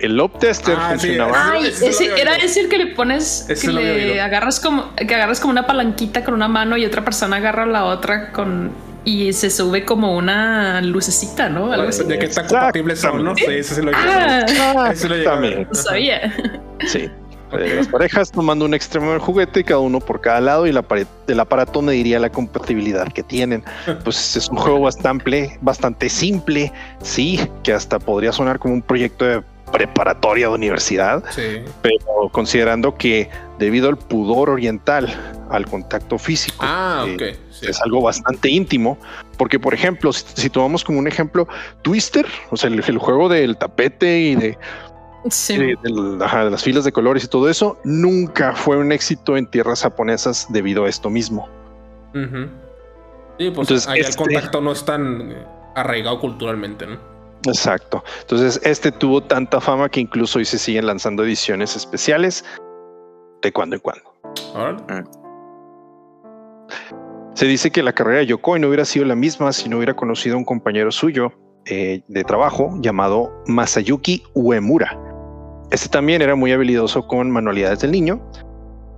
El Love Tester Ah, funcionaba. Ay, Ese era ese el que le pones, Ese que le agarras como, que agarras como una palanquita con una mano y otra persona agarra la otra con y se sube como una lucecita, ¿no? Algo así. De que tan compatibles son, ¿no? Sí, ese sí lo Ah, Ah, Ese lo no sabía. Sí. Eh, Las parejas tomando un extremo del juguete, cada uno por cada lado, y la pared- el aparato mediría la compatibilidad que tienen. Pues es un juego bastante, bastante simple, sí, que hasta podría sonar como un proyecto de preparatoria de universidad, Sí. pero considerando que debido al pudor oriental, al contacto físico, Ah, eh. Sí. es algo bastante íntimo, porque por ejemplo, si, si tomamos como un ejemplo Twister, o sea, el, el juego del tapete y de, Sí. de- del- ajá, de las filas de colores y todo eso, nunca fue un éxito en tierras japonesas debido a esto mismo. Sí, pues Entonces, allá el este- contacto no es tan eh, arraigado culturalmente, ¿no? Exacto. Entonces, este tuvo tanta fama que incluso hoy se siguen lanzando ediciones especiales de cuando en cuando. Órale. Se dice que la carrera de Yokoi no hubiera sido la misma si no hubiera conocido a un compañero suyo eh, de trabajo llamado Masayuki Uemura. Este también era muy habilidoso con manualidades del niño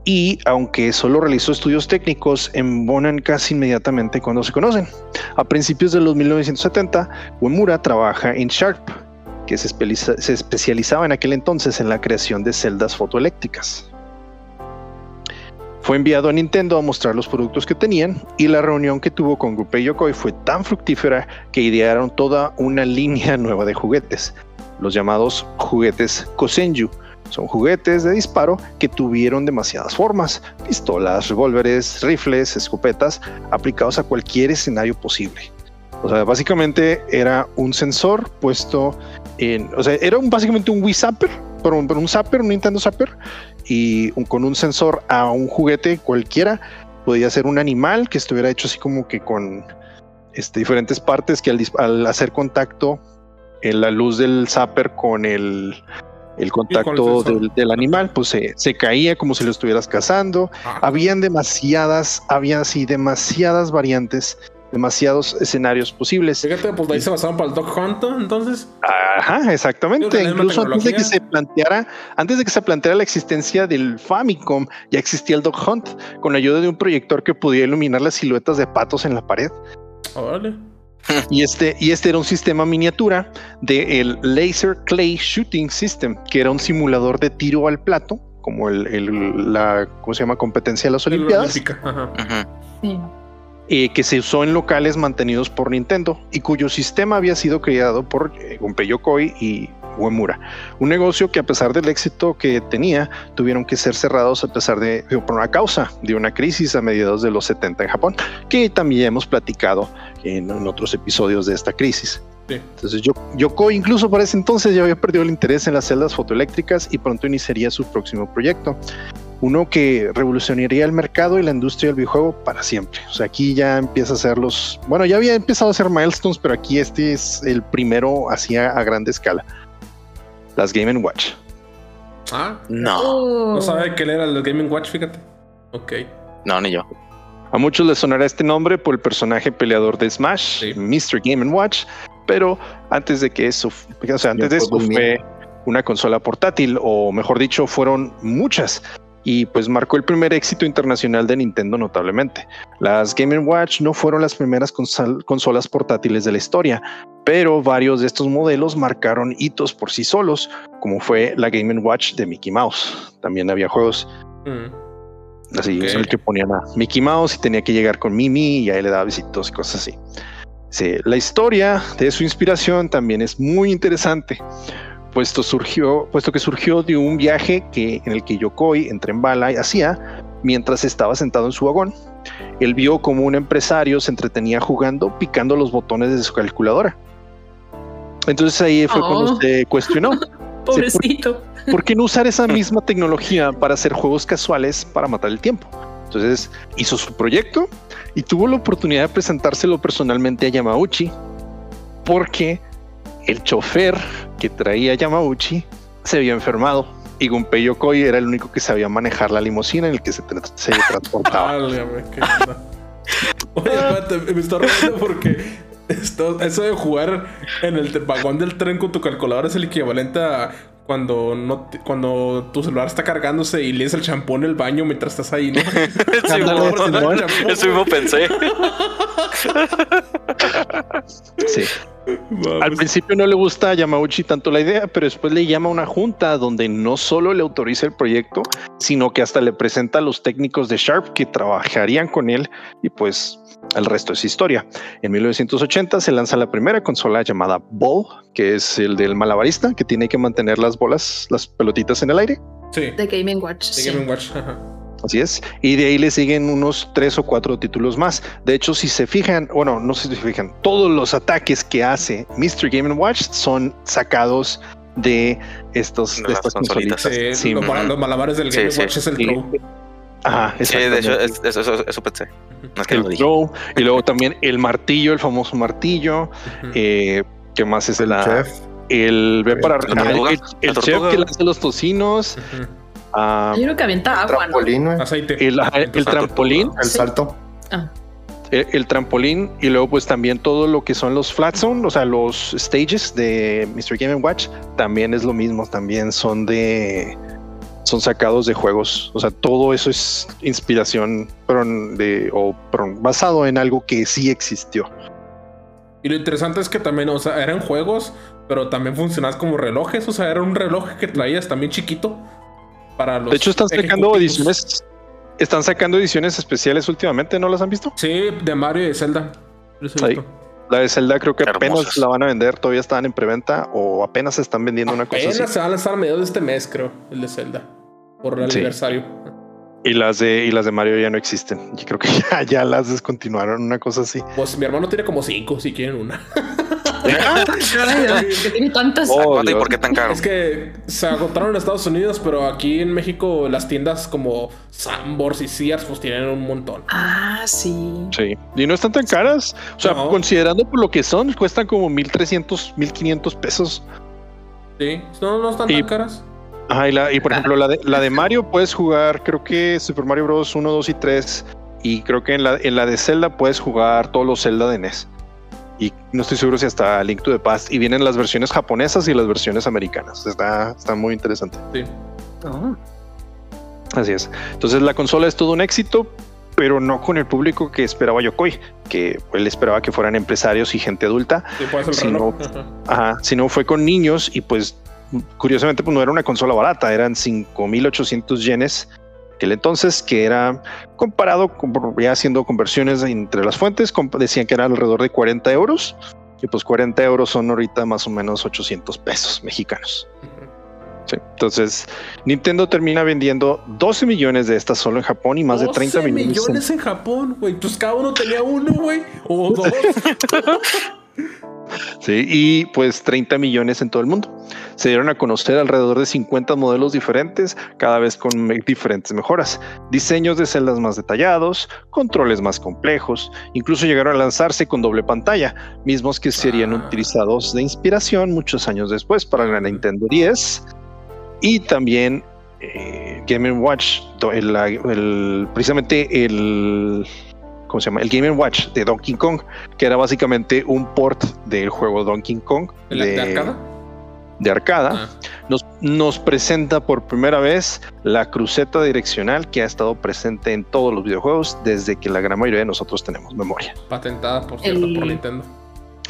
y aunque solo realizó estudios técnicos, embonan casi inmediatamente cuando se conocen. A principios de los 1970, Uemura trabaja en Sharp, que se, especializaba en aquel entonces en la creación de celdas fotoeléctricas. Fue enviado a Nintendo a mostrar los productos que tenían y la reunión que tuvo con Gunpei Yokoi fue tan fructífera que idearon toda una línea nueva de juguetes, los llamados juguetes Kosenju. Son juguetes de disparo que tuvieron demasiadas formas, pistolas, revólveres, rifles, escopetas, aplicados a cualquier escenario posible. O sea, básicamente era un sensor puesto en, o sea, era un, básicamente un Wii Zapper, pero un, pero un Zapper, un Nintendo Zapper, y un- con un sensor a un juguete cualquiera. Podía ser un animal que estuviera hecho así como que con este, diferentes partes que al, hacer contacto la luz del zapper con el, el contacto del, del animal, pues se, se caía como si lo estuvieras cazando. Ah, Habían demasiadas, había así demasiadas variantes, demasiados escenarios posibles. Fíjate, pues de ahí se basaron para el Dog Hunt, entonces. Ajá, exactamente. Incluso antes de que se planteara, antes de que se planteara la existencia del Famicom, ya existía el Dog Hunt con la ayuda de un proyector que podía iluminar las siluetas de patos en la pared. Órale. Y este, y este era un sistema miniatura del Laser Clay Shooting System, que era un simulador de tiro al plato, como el, el- la, ¿cómo se llama? Competencia de las Olimpiadas. Ajá. Sí. eh, que se usó en locales mantenidos por Nintendo y cuyo sistema había sido creado por eh, Gunpei Yokoi y Uemura. Un negocio que a pesar del éxito que tenía, tuvieron que ser cerrados a pesar de, por una causa de una crisis a mediados de los 70 en Japón, que también hemos platicado en, en otros episodios de esta crisis. Sí. Entonces yo, Yoko incluso para ese entonces ya había perdido el interés en las celdas fotoeléctricas y pronto iniciaría su próximo proyecto. Uno que revolucionaría el mercado y la industria del videojuego para siempre. O sea, aquí ya empieza a hacer los... Bueno, ya había empezado a hacer milestones, pero aquí este es el primero así a, a grande escala. Las Game Watch. Ah, No, Oh. no sabe qué era el Gaming Watch, fíjate. Ok. no, ni yo. A muchos les sonará este nombre por el personaje peleador de Smash, Sí. Mr. Game Watch, pero antes de que eso, o sea, antes de eso fue una consola portátil, o mejor dicho, fueron muchas. Y pues marcó el primer éxito internacional de Nintendo notablemente. Las Game Watch no fueron las primeras consol- consolas portátiles de la historia, pero varios de estos modelos marcaron hitos por sí solos, como fue la Game Watch de Mickey Mouse. También había juegos Mm. Así, Ok. es el que ponían a Mickey Mouse y tenía que llegar con Mimi y ahí le daba besitos y cosas así. Sí, la historia de su inspiración también es muy interesante, puesto, surgió, puesto que surgió de un viaje que, en el que Yokoi en bala hacía mientras estaba sentado en su vagón. Él vio como un empresario se entretenía jugando, picando los botones de su calculadora. Entonces ahí fue cuando Oh. se cuestionó. Pobrecito. ¿por qué no usar esa misma tecnología para hacer juegos casuales para matar el tiempo? Entonces hizo su proyecto y tuvo la oportunidad de presentárselo personalmente a Yamauchi porque el chofer que traía Yamauchi se había enfermado y Gunpei Yokoi era el único que sabía manejar la limusina en el que se, tra- se transportaba. Qué onda. Oye, espérate, me está riendo porque eso de jugar en el vagón del tren con tu calculadora es el equivalente a cuando no te- cuando tu celular está cargándose y lees el champú en el baño mientras estás ahí, ¿no? Sí. Eso mismo pensé. Sí. Vamos. Al principio no le gusta a Yamauchi tanto la idea, pero después le llama a una junta donde no solo le autoriza el proyecto, sino que hasta le presenta a los técnicos de Sharp que trabajarían con él y pues el resto es historia. En 1980 se lanza la primera consola llamada Ball, que es el del malabarista que tiene que mantener las bolas, las pelotitas en el aire. Sí, De Gaming Watch. de sí. Game Watch. Así es. Y de ahí le siguen unos tres o cuatro títulos más. De hecho, si se fijan, bueno, no sé si se fijan, todos los ataques que hace Mr. Game Watch son sacados de estos De de las estas consolitas. Sí, Sí, los, los malabares del Game sí. Watch es el Sí. Pro. Ajá, Sí, de hecho, es- es- eso, eso pensé. No es que el lo dije. throw, y luego también el martillo, el famoso martillo. Ujú. Eh, ¿Qué más es El la chef. el ve para el, el- chef que lanza los tocinos, ah, Hay uno que avienta agua, ¿no? Trampolín. Aceite. el, trampolín, El salto. Ah, el, el trampolín y luego pues también todo lo que son los flat zone, o sea, los stages de Mr. Game Watch también es lo mismo, también son de son sacados de juegos, o sea, todo eso es inspiración de o basado en algo que sí existió. Y lo interesante es que también, o sea, eran juegos, pero también funcionaban como relojes. O sea, era un reloj que traías también chiquito. Para los De hecho están sacando ediciones están sacando ediciones especiales últimamente, ¿no las han visto? Sí, de Mario y de Zelda. Los he Ahí. visto. La de Zelda creo que apenas la van a vender, todavía están en preventa o apenas están vendiendo una cosa Apenas se va a lanzar a mediados de este mes, creo, el de Zelda. Por el Sí. aniversario. Y las de y las de Mario ya no existen. Yo creo que ya, ya las descontinuaron, una cosa así. Pues mi hermano tiene como cinco, si quieren una. que tiene tantas. Oh, ¿Cuánto y por qué tan caro? Es que se agotaron en Estados Unidos, pero aquí en México las tiendas como Sambors y Sears pues tienen un montón. Ah, sí. Sí. Y no están tan caras. O sea, No. considerando por lo que son, cuestan como 1300, 1500 pesos. Sí, no, no están Y- tan caras. Ajá, y, la, y por ejemplo, la de, la de Mario puedes jugar, creo que Super Mario Bros. 1, 2 y 3. Y creo que en la, en la de Zelda puedes jugar todos los Zelda de NES. Y no estoy seguro si hasta Link to the Past. Y vienen las versiones japonesas y las versiones americanas. Está, está muy interesante. Sí. Oh. Así es. Entonces la consola es todo un éxito, pero no con el público que esperaba Yokoi, que él esperaba que fueran empresarios y gente adulta. Sí, puede ser el Si reloj. no- Ajá. Ajá, sino fue con niños y pues curiosamente pues no era una consola barata, eran 5.800 yenes aquel entonces, que era comparado con ya haciendo conversiones entre las fuentes, decían que era alrededor de 40 euros Y pues 40 euros son ahorita más o menos 800 pesos mexicanos. Sí, Entonces, Nintendo termina vendiendo 12 millones de estas solo en Japón y más de 30 12 millones. en- millones en Japón, güey. Pues cada uno tenía uno, güey. O dos. Sí, y pues 30 millones en todo el mundo. Se dieron a conocer alrededor de 50 modelos diferentes, cada vez con diferentes mejoras. Diseños de celdas más detallados, controles más complejos, incluso llegaron a lanzarse con doble pantalla, mismos que serían Ah. utilizados de inspiración muchos años después para la Nintendo 10 y también eh, Game Watch, el- el- precisamente el ¿cómo se llama? El Game Watch de Donkey Kong, que era básicamente un port del juego Donkey Kong ¿De, la- de arcada? de arcada. Ah. Nos, nos presenta por primera vez la cruceta direccional que ha estado presente en todos los videojuegos desde que la gran mayoría de nosotros tenemos memoria. Patentada, por cierto, El- por Nintendo.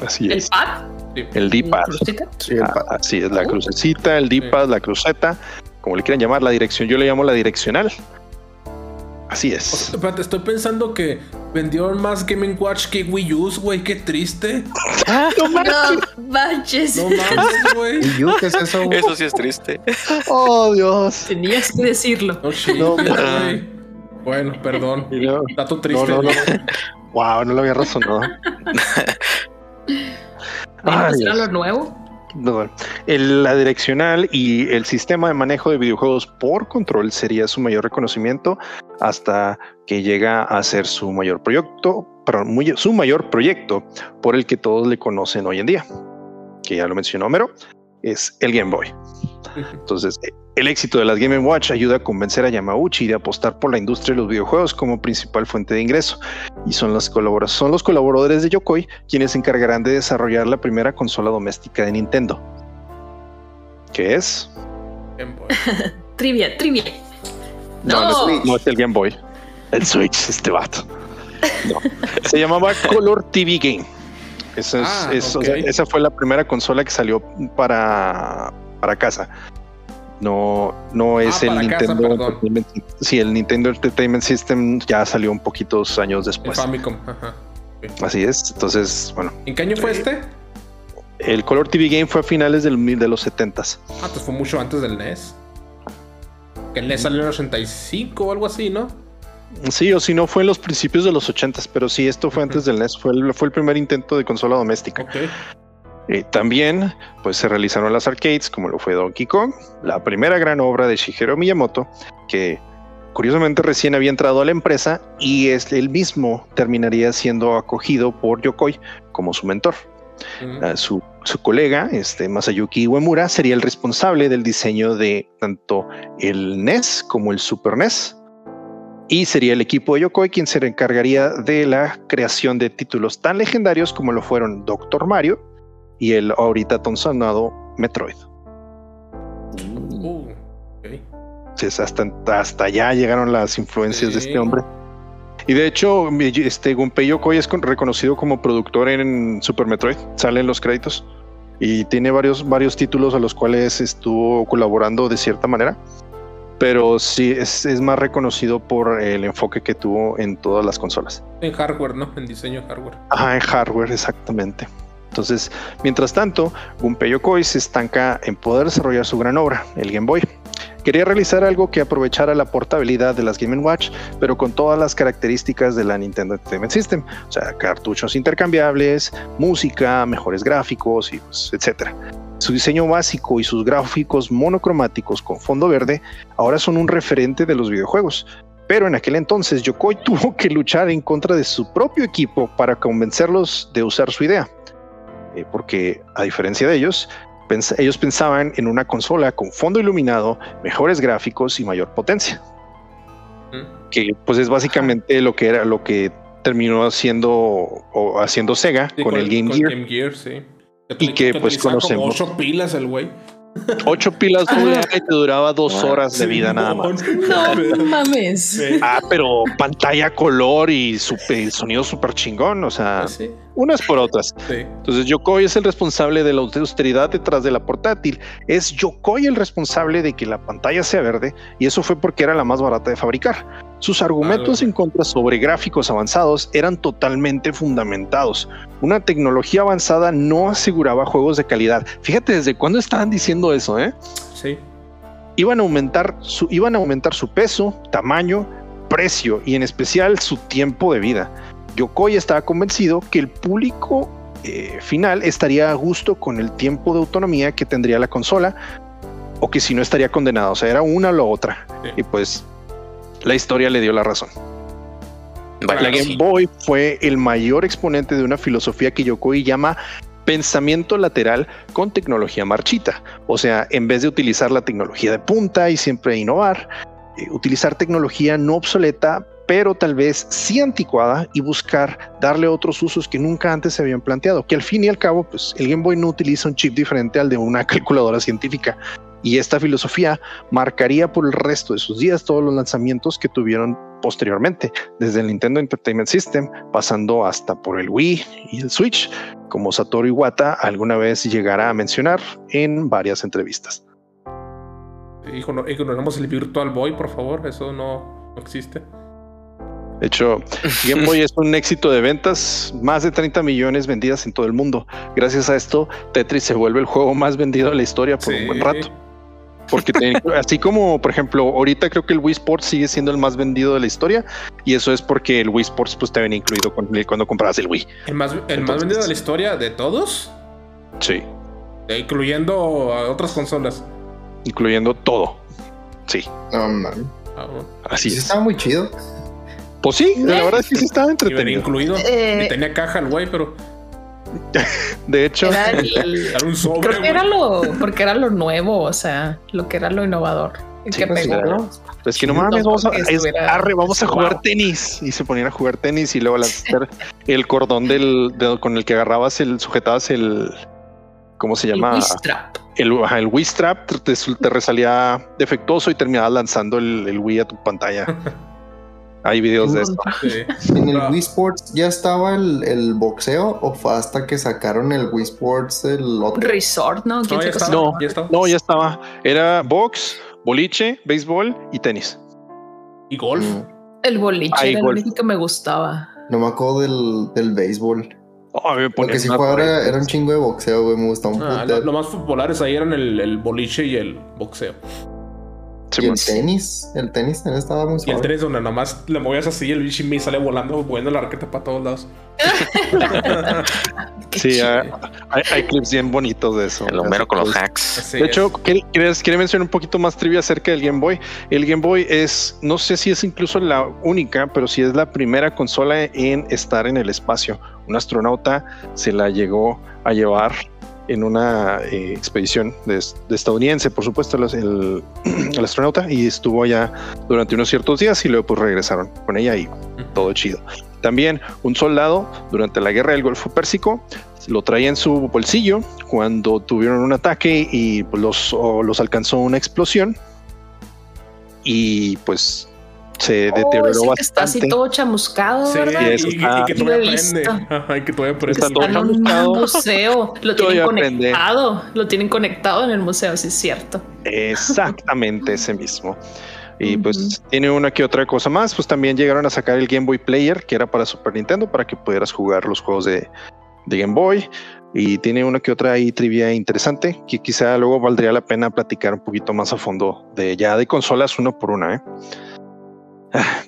Así El es. pad. Sí. El D-pad. Sí, el Ah, pa- así es, la Oh. crucecita, el D-pad, la cruceta, como le quieran llamar, la dirección. Yo le llamo la direccional. Así O es. sea, espérate, estoy pensando que vendieron más Game Watch que Wii U, güey. Qué triste. No manches. No mames, güey. ¿Y yo qué es eso? Eso sí es triste. Oh, Dios. Tenías que decirlo. No No, güey. Bueno, perdón. Luego- Dato triste. no, no. Wow, no lo había razonado. Era Dios. lo nuevo. No. El- la direccional y el sistema de manejo de videojuegos por control sería su mayor reconocimiento hasta que llega a ser su mayor proyecto, perdón, muy- su mayor proyecto por el que todos le conocen hoy en día, que ya lo mencionó Mero, es el Game Boy. Entonces, el éxito de las Game Watch ayuda a convencer a Yamauchi de apostar por la industria de los videojuegos como principal fuente de ingreso. Y son, las son los colaboradores de Yokoi quienes se encargarán de desarrollar la primera consola doméstica de Nintendo. ¿Qué es? Game Boy. Trivia, trivia. No, No, no es Switch. No es el Game Boy. El Switch, este vato. No. Se llamaba Color TV Game. Esa, es- Ah, es- o ok. sea, esa fue la primera consola que salió para, para casa. No, no es Ah, el para casa, Nintendo System. Sí, el Nintendo Entertainment System ya salió un poquitos años El después. Famicom. Ajá. Así es. Entonces, bueno, ¿En qué año fue este? el Color TV Game fue a finales del, mil- de los 70s. Ah, pues fue mucho antes del NES. Que el NES salió en el 85 o algo así, ¿no? Sí, o si no, fue en los principios de los 80s, pero sí, esto fue antes del NES. Fue el, fue el primer intento de consola doméstica. Ok. Eh, también pues se realizaron las arcades como lo fue Donkey Kong, la primera gran obra de Shigeru Miyamoto que curiosamente recién había entrado a la empresa y es él mismo terminaría siendo acogido por Yokoi como su mentor. Eh, su, su colega, este Masayuki Uemura, sería el responsable del diseño de tanto el NES como el Super NES. Y sería el equipo de Yokoi quien se encargaría de la creación de títulos tan legendarios como lo fueron Doctor Mario y el ahorita tan sonado Metroid. Uh, ok. Sí, es hasta, hasta allá llegaron las influencias de este hombre. Y de hecho, este Gunpei Yokoi es con- reconocido como productor en Super Metroid, sale en los créditos y tiene varios, varios títulos a los cuales estuvo colaborando de cierta manera, pero sí es, es más reconocido por el enfoque que tuvo en todas las consolas. En hardware, ¿no? En diseño de hardware. Ajá, en hardware, exactamente. Entonces, mientras tanto, Gunpei Yokoi se estanca en poder desarrollar su gran obra, el Game Boy. Quería realizar algo que aprovechara la portabilidad de las Game Watch, pero con todas las características de la Nintendo Entertainment System, o sea, cartuchos intercambiables, música, mejores gráficos y pues, etcétera. Su diseño básico y sus gráficos monocromáticos con fondo verde ahora son un referente de los videojuegos, pero en aquel entonces Yokoi tuvo que luchar en contra de su propio equipo para convencerlos de usar su idea. Eh, porque a diferencia de ellos, pens- ellos pensaban en una consola con fondo iluminado, mejores gráficos y mayor potencia, Mm. que pues es básicamente lo que era lo que terminó haciendo o haciendo Sega Sí, con, el Game con Gear. Game Gear, sí. Y que, pues, utilizaba como conocemos. ocho pilas el güey. Ocho pilas doble A y te duraba dos Ah, horas de vida nada más. no mames. Ah, pero pantalla color y super, sonido súper chingón, o sea, Ah, sí. unas por otras. Sí. Entonces Yokoi es el responsable de la austeridad detrás de la portátil. Es Yokoi el responsable de que la pantalla sea verde y eso fue porque era la más barata de fabricar. Sus argumentos en contra sobre gráficos avanzados eran totalmente fundamentados. Una tecnología avanzada no aseguraba juegos de calidad. Fíjate desde cuándo estaban diciendo eso, ¿eh? Sí. Iban a aumentar su, iban a aumentar su peso, tamaño, precio y en especial su tiempo de vida. Yokoi estaba convencido que el público eh, final estaría a gusto con el tiempo de autonomía que tendría la consola o que si no estaría condenado. O sea, era una o la otra. Sí. Y pues la historia le dio la razón. La Game sí. Boy fue el mayor exponente de una filosofía que Yokoi llama pensamiento lateral con tecnología marchita. O sea, en vez de utilizar la tecnología de punta y siempre innovar, eh, utilizar tecnología no obsoleta, pero tal vez sí anticuada y buscar darle otros usos que nunca antes se habían planteado. Que al fin y al cabo, pues el Game Boy no utiliza un chip diferente al de una calculadora científica. Y esta filosofía marcaría por el resto de sus días todos los lanzamientos que tuvieron posteriormente, desde el Nintendo Entertainment System, pasando hasta por el Wii y el Switch, como Satoru Iwata alguna vez llegará a mencionar en varias entrevistas. Hijo, no, ignoremos el Virtual Boy, por favor. Eso no, no existe. De hecho, Game Boy es un éxito de ventas, más de 30 millones vendidas en todo el mundo. Gracias a esto, Tetris se vuelve el juego más vendido de la historia por un buen rato. Porque te- así como, por ejemplo, ahorita creo que el Wii Sports sigue siendo el más vendido de la historia y eso es porque el Wii Sports pues te venía incluido con- cuando comprabas el Wii. El más, el más vendido de la historia de todos, Sí, eh, incluyendo a otras consolas. incluyendo todo. Sí, No, man. Ah, así Sí, es. estaba muy chido. Pues sí, la verdad es que sí estaba entretenido. incluido. Eh, Y tenía caja el güey, pero De hecho, Era el- era un sobre. creo que era lo, porque era lo nuevo, o sea, lo que era lo innovador. y Sí, que pues, pegó. claro. es que no mames, no, vamos a, es- estuviera- arre, vamos a jugar Wow. tenis. Y se ponían a jugar tenis y luego lanzar el cordón del, de- con el que agarrabas el, sujetabas el, ¿cómo se El llama? Wii Strap. El, ajá, el Wii Strap te, te resalía defectuoso y terminabas lanzando el, el Wii a tu pantalla. Hay videos de esto. Sí. En el. Wii Sports ya estaba el, el boxeo o fue hasta que sacaron el Wii Sports el otro. Resort, ¿no? ¿Quién No, ya se está. No, ya está. No, ya estaba. Era box, boliche, béisbol y tenis. Y golf. Mm, El boliche Ay, era el golf. único que me gustaba. No me acuerdo del, del béisbol. Oh, a mí me Lo ponían que sí una fue ahora corriente. era un chingo de boxeo, güey. Me gustaba un Ah, lo, lo más populares ahí eran el, el boliche y el boxeo. Sí, y el tenis, el tenis también estaba muy Y el suave. tenis donde nomás le movías así el bicho me sale volando, moviendo la raqueta para todos lados. Sí, chido. hay, clips bien bonitos de eso. El Homero con los hacks. Así De es. hecho, ¿qué- ¿quieres, quiere mencionar un poquito más trivia acerca del Game Boy? El Game Boy es, no sé si es incluso la única, pero sí es la primera consola en estar en el espacio. Un astronauta se la llegó a llevar en una eh, expedición de, de estadounidense, por supuesto, el, el astronauta, y estuvo allá durante unos ciertos días y luego pues regresaron con ella y todo chido. También un soldado durante la guerra del Golfo Pérsico lo traía en su bolsillo cuando tuvieron un ataque y pues, los, los alcanzó una explosión y pues se Oh, deterioró ese que está así bastante. todo chamuscado, Sí, ¿verdad? y y, eso y- y está- que todavía. Ajá, y que todavía aprende. Está todo en un museo, lo tienen aprende. conectado, lo tienen conectado en el museo, sí es cierto. Exactamente ese mismo. Y pues tiene una que otra cosa más. Pues también llegaron a sacar el Game Boy Player, que era para Super Nintendo, para que pudieras jugar los juegos de, de Game Boy. Y tiene una que otra ahí trivia interesante, que quizá luego valdría la pena platicar un poquito más a fondo de ya de consolas uno por una. ¿eh?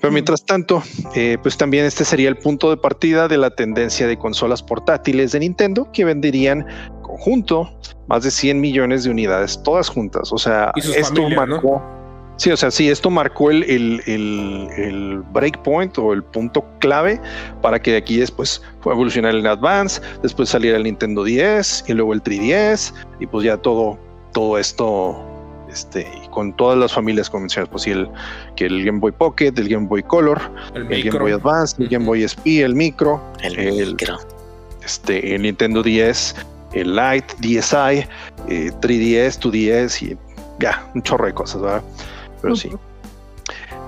Pero mientras tanto, eh, pues también este sería el punto de partida de la tendencia de consolas portátiles de Nintendo que venderían conjunto más de 100 millones de unidades, todas juntas. O sea, esto familias, ¿no? marcó. Sí, o sea, sí, esto marcó el, el, el, el breakpoint o el punto clave para que de aquí después fue evolucionar el Advance, después saliera el Nintendo 10 y luego el 3DS y pues ya todo, todo esto, este, con todas las familias convencionales, pues sí, el, que el Game Boy Pocket, el Game Boy Color, El el Game. Boy Advance, el Game. Boy SP, el micro, El, el- micro. este, el Nintendo 10, el Lite, DSi, eh, 3DS, 2DS y ya, un chorro de cosas, ¿verdad? Pero sí.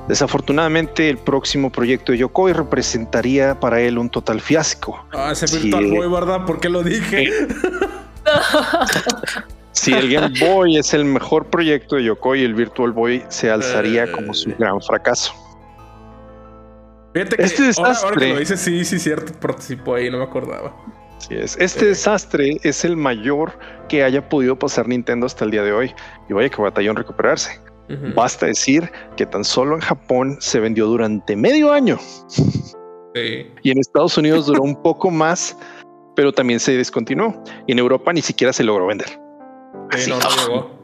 Desafortunadamente, el próximo proyecto de Yokoi representaría para él un total fiasco. Ah, ese Sí. Virtual Boy, ¿verdad? ¿Por qué lo dije? Si el Game Boy es el mejor proyecto de Yokoi, el Virtual Boy se alzaría como su gran fracaso. Fíjate que Este ahora, ahora que desastre. lo dices, sí, sí, cierto, participó ahí, no me acordaba. Así es. Este desastre es el mayor que haya podido pasar Nintendo hasta el día de hoy. Y vaya que batalló en recuperarse. Basta decir que tan solo en Japón se vendió durante medio año Sí. y en Estados Unidos duró un poco más, pero también se descontinuó. Y en Europa ni siquiera se logró vender. Sí, no, no llegó.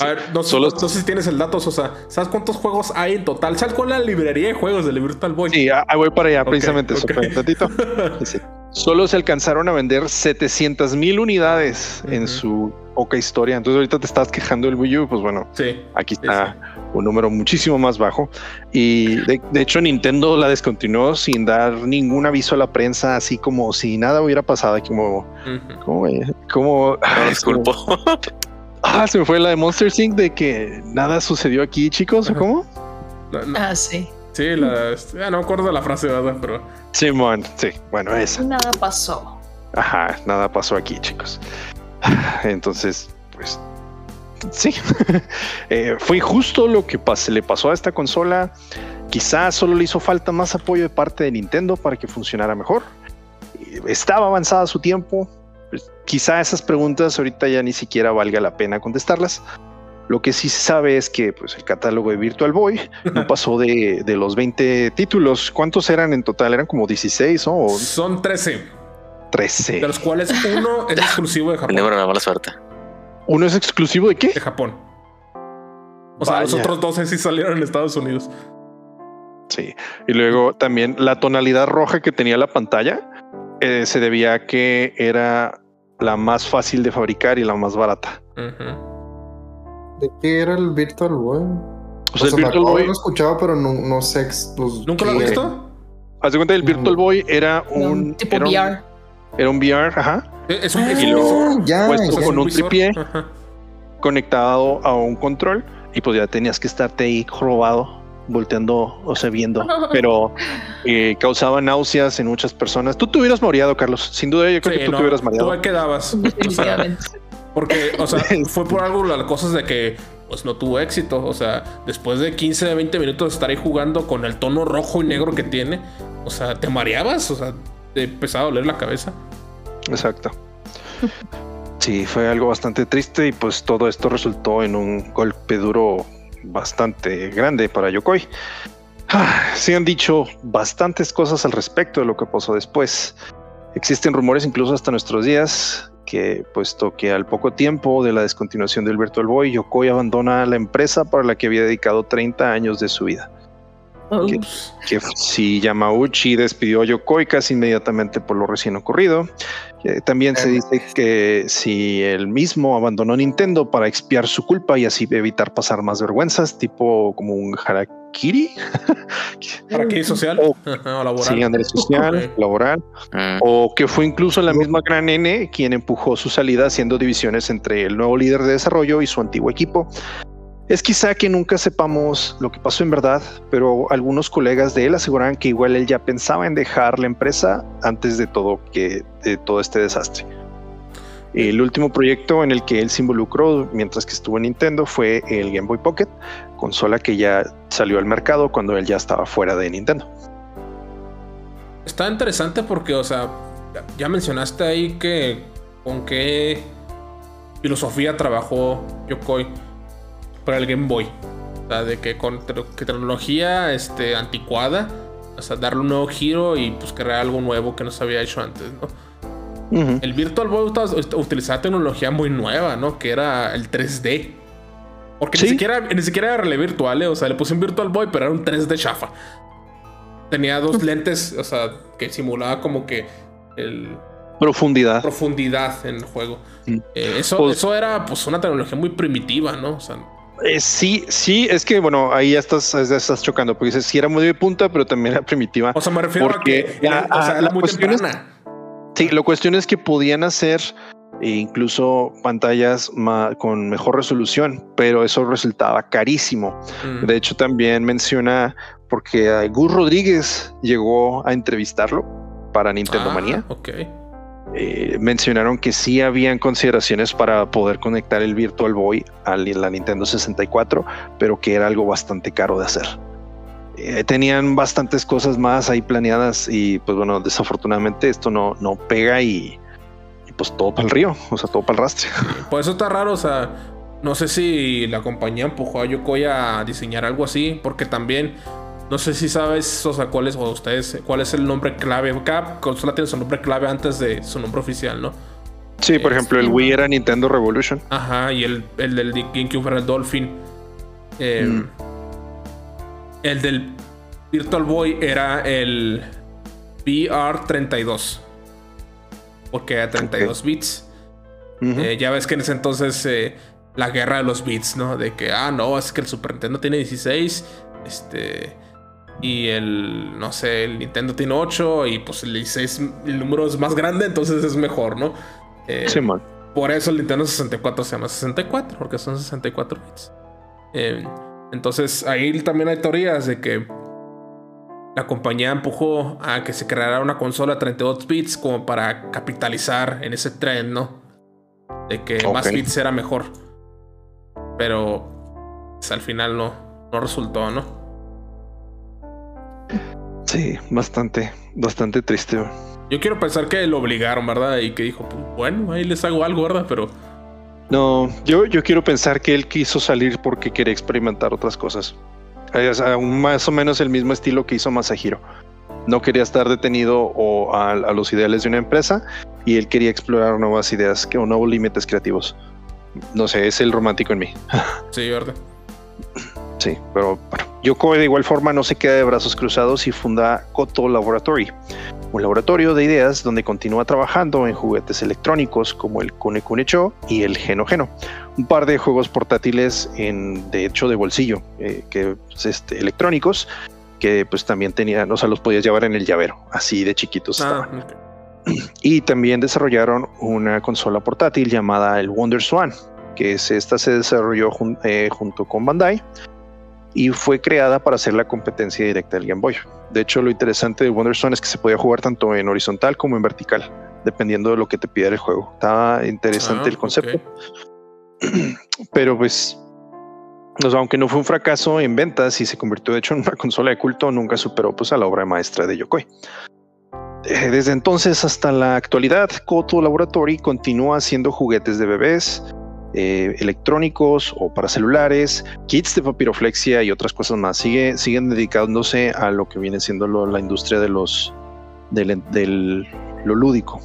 A ver, no, sé- Solo- no sé si tienes el dato, o sea, ¿sabes cuántos juegos hay en total? ¿Sabes cuál es la librería de juegos del Virtual Boy? Sí, ah, voy para allá precisamente. ok. espérame tantito. Sí. Solo se alcanzaron a vender 700 mil unidades en su poca historia. Entonces ahorita te estás quejando del Wii U, pues bueno, Sí. aquí Sí, está un número muchísimo más bajo. Y de, de hecho Nintendo la descontinuó sin dar ningún aviso a la prensa, así como si nada hubiera pasado. Como, como, como No, ah, disculpo. Ah, se me fue la de Monster Inc. de que nada sucedió aquí, chicos, ¿o Ajá. cómo? No, no, Ah, sí. sí, la, ah, no me acuerdo la frase, ¿verdad? Pero Simón, sí, bueno, esa. Nada pasó. Ajá, nada pasó aquí, chicos. Entonces, pues sí, Eh, fue justo lo que pas- le pasó a esta consola. Quizás solo le hizo falta más apoyo de parte de Nintendo para que funcionara mejor. Eh, Estaba avanzada su tiempo. Pues, quizá esas preguntas ahorita ya ni siquiera valga la pena contestarlas. Lo que sí se sabe es que pues, el catálogo de Virtual Boy no pasó de, de los 20 títulos. ¿Cuántos eran en total? Eran como 16 ¿no? o son 13, 13. de los cuales uno es exclusivo de El Japón. número de la mala suerte. ¿Uno es exclusivo de qué? De Japón. O sea, los otros 12 sí salieron en Estados Unidos. Sí. Y luego también la tonalidad roja que tenía la pantalla eh, se debía a que era la más fácil de fabricar y la más barata. ¿De qué era el Virtual Boy? O sea, el Virtual Boy, haberlo escuchado, pero no, no sé. los- ¿Nunca lo qué- visto? haz de cuenta, el Virtual. Boy era un, Un tipo era un- VR. era un VR, ajá, Es un, Ah, es Y un luego, visor. ya, puesto ya. con un visor. tripié. Ajá. conectado a un control y pues ya tenías que estarte ahí jorobado, volteando, o sea, viendo, pero eh, causaba náuseas en muchas personas. Tú te hubieras mareado, Carlos. Sin duda, yo creo Sí, que tú no, te hubieras tú mareado. ahí quedabas. O sea, Definitivamente. Porque, o sea, fue por algo las cosas de que pues no tuvo éxito. O sea, después de 15 a 20 minutos de estar ahí jugando con el tono rojo y negro que tiene, o sea, te mareabas, o sea, te empezaba a doler la cabeza. Exacto. Sí, fue algo bastante triste y pues todo esto resultó en un golpe duro bastante grande para Yokoi. Ah, Se han dicho bastantes cosas al respecto de lo que pasó después. Existen rumores incluso hasta nuestros días que puesto que al poco tiempo de la descontinuación del Virtual Boy, Yokoi abandona la empresa para la que había dedicado 30 años de su vida. Que si Yamauchi despidió a Yokoi casi inmediatamente por lo recién ocurrido. Eh, también se dice que si él mismo abandonó Nintendo para expiar su culpa y así evitar pasar más vergüenzas, tipo como un harakiri, ¿Para qué social? O- o laboral. sí, Andrés social, laboral, Mm. o que fue incluso la misma gran N quien empujó su salida haciendo divisiones entre el nuevo líder de desarrollo y su antiguo equipo. Es quizá que nunca sepamos lo que pasó en verdad, pero algunos colegas de él aseguran que igual él ya pensaba en dejar la empresa antes de todo que de todo este desastre. El último proyecto en el que él se involucró mientras que estuvo en Nintendo fue el Game Boy Pocket, consola que ya salió al mercado cuando él ya estaba fuera de Nintendo. Está interesante porque, o sea, ya mencionaste ahí que con qué filosofía trabajó Yokoi para el Game Boy. O sea, de que con que tecnología este, anticuada, o sea, darle un nuevo giro y pues crear algo nuevo que no se había hecho antes, ¿no? El Virtual Boy utilizaba tecnología muy nueva, ¿no? Que era el 3D. Porque Sí. ni siquiera ni siquiera era relé virtual, ¿eh? o sea, le puse un Virtual Boy, pero era un 3D chafa. Tenía dos lentes, o sea, que simulaba como que el Profundidad. profundidad en el juego. Mm. Eh, eso, Pues- eso era pues una tecnología muy primitiva, ¿no? O sea, Eh, sí, sí, es que bueno, ahí ya estás, ya estás chocando, porque dices, sí era muy de punta, pero también era primitiva. o sea, me refiero Porque a que era, la- o sea, ah, la muy es- temprana. Sí, la cuestión es que podían hacer eh, incluso pantallas con mejor resolución, pero eso resultaba carísimo. Mm. De hecho, también menciona, porque Gus Rodríguez llegó a entrevistarlo para Nintendo Ah, Manía. Ok. Eh, mencionaron que sí habían consideraciones para poder conectar el Virtual Boy a la Nintendo 64, pero que era algo bastante caro de hacer. eh, tenían bastantes cosas más ahí planeadas y pues bueno, desafortunadamente esto no, no pega y, y pues todo para el río, o sea, todo para el rastre. Por eso está raro, o sea, no sé si la compañía empujó a Yokoi a diseñar algo así, porque también no sé si sabes, o sea, cuál es, o ustedes, cuál es el nombre clave. Cada consola tiene su nombre clave antes de su nombre oficial, ¿no? Sí, por ejemplo, el Wii era Nintendo Revolution. Ajá, y el, el del GameCube era el Dolphin. Eh, Mm. El del Virtual Boy era el VR32. Porque era 32 bits. Ujú. Eh, ya ves que en ese entonces eh, la guerra de los bits, ¿no? De que, ah, no, es que el Super Nintendo tiene 16. Este. Y el, no sé, el Nintendo tiene 8. Y pues el 16, el número es más grande, entonces es mejor, ¿no? Eh, Sí, man. por eso el Nintendo 64 se llama 64, porque son 64 bits. Eh, entonces ahí también hay teorías de que la compañía empujó a que se creara una consola 32 bits como para capitalizar en ese tren, ¿no? De que más bits era mejor. Pero pues, al final no, no resultó, ¿no? Sí, bastante, bastante triste. Yo quiero pensar que lo obligaron, ¿verdad? Y que dijo, pues, bueno, ahí les hago algo, ¿verdad? Pero No, yo, yo quiero pensar que él quiso salir porque quería experimentar otras cosas. Eh, o sea, un más o menos el mismo estilo que hizo Masahiro. No quería estar detenido o a, a los ideales de una empresa y él quería explorar nuevas ideas que, o nuevos límites creativos. No sé, es el romántico en mí. sí, ¿verdad? Sí, pero bueno, Yokoi de igual forma no se queda de brazos cruzados y funda Koto Laboratory, un laboratorio de ideas donde continúa trabajando en juguetes electrónicos como el Kune Kune Cho y el Geno Geno, un par de juegos portátiles en de hecho de bolsillo, eh, que este, electrónicos que pues también tenían, o sea, los podías llevar en el llavero, así de chiquitos estaban. Ah. Y también desarrollaron una consola portátil llamada el Wonder Swan, que es, esta se desarrolló jun- eh, junto con Bandai y fue creada para hacer la competencia directa del Game Boy. De hecho, lo interesante de Wonder Swan es que se podía jugar tanto en horizontal como en vertical, dependiendo de lo que te pidiera el juego. Estaba interesante Ah, el concepto, pero pues, o sea, aunque no fue un fracaso en ventas y se convirtió de hecho en una consola de culto, nunca superó pues a la obra maestra de Yokoi. Eh, Desde entonces hasta la actualidad, Koto Laboratory continúa haciendo juguetes de bebés, eh, electrónicos o para celulares, kits de papiroflexia y otras cosas más. Sigue, siguen dedicándose a lo que viene siendo lo- la industria de los del, del- lo lúdico.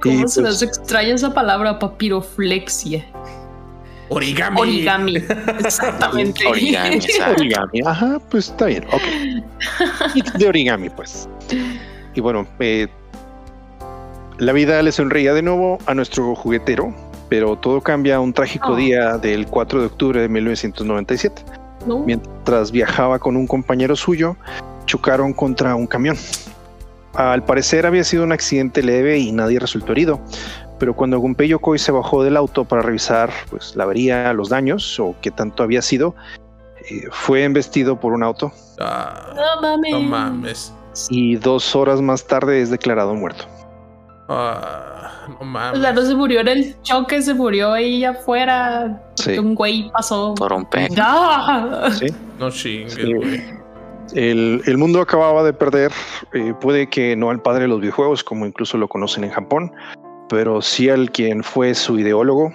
¿Cómo Y, se pues, nos extraña esa palabra papiroflexia? Origami. Origami. Exactamente. Origami, origami. Ajá, pues está bien. Ok. Kits de origami, pues. Y bueno, eh, la vida le sonreía de nuevo a nuestro juguetero, pero todo cambia un trágico Oh. día del 4 de octubre de 1997. ¿No? Mientras viajaba con un compañero suyo, chocaron contra un camión. Al parecer había sido un accidente leve y nadie resultó herido, pero cuando Gunpei Yokoi se bajó del auto para revisar pues, la avería, los daños o qué tanto había sido, eh, fue embestido por un auto Ah, No mames. no mames. y dos horas más tarde es declarado muerto. Ah, no O mames. sea, no se murió en el choque, se murió ahí afuera. Porque Sí. un güey pasó. Por un pe. Sí. No chingues, Sí. güey. El, el mundo acababa de perder, eh, puede que no al padre de los videojuegos, como incluso lo conocen en Japón, pero sí al quien fue su ideólogo,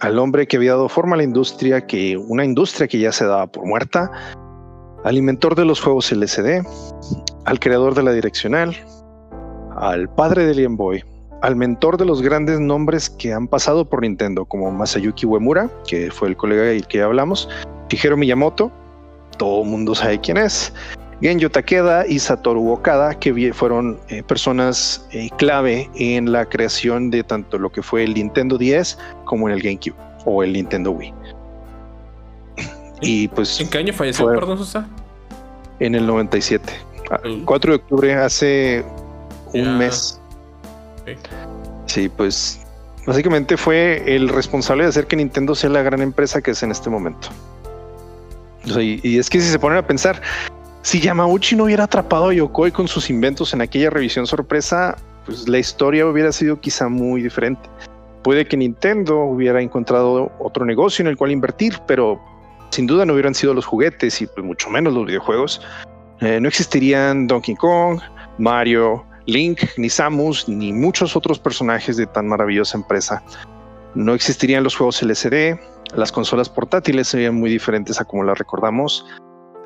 al hombre que había dado forma a la industria, que una industria que ya se daba por muerta, al inventor de los juegos LCD, al creador de la direccional, al padre del Game Boy, al mentor de los grandes nombres que han pasado por Nintendo, como Masayuki Uemura, que fue el colega del que hablamos, Shigeru Miyamoto, todo el mundo sabe quién es, Genyo Takeda y Satoru Okada, que fueron eh, personas eh, clave en la creación de tanto lo que fue el Nintendo 10 como en el GameCube o el Nintendo Wii. Y pues ¿En qué año falleció, Fue- perdón, Sosa? en el 97, ah, Uh. 4 de octubre, hace un mes. Sí, pues básicamente fue el responsable de hacer que Nintendo sea la gran empresa que es en este momento. O sea, y, y es que si se ponen a pensar, si Yamauchi no hubiera atrapado a Yokoi con sus inventos en aquella revisión sorpresa, pues la historia hubiera sido quizá muy diferente. Puede que Nintendo hubiera encontrado otro negocio en el cual invertir, pero sin duda no hubieran sido los juguetes y pues mucho menos los videojuegos, eh, no existirían Donkey Kong, Mario, Link, ni Samus, ni muchos otros personajes de tan maravillosa empresa. No existirían los juegos LCD, las consolas portátiles serían muy diferentes a como las recordamos.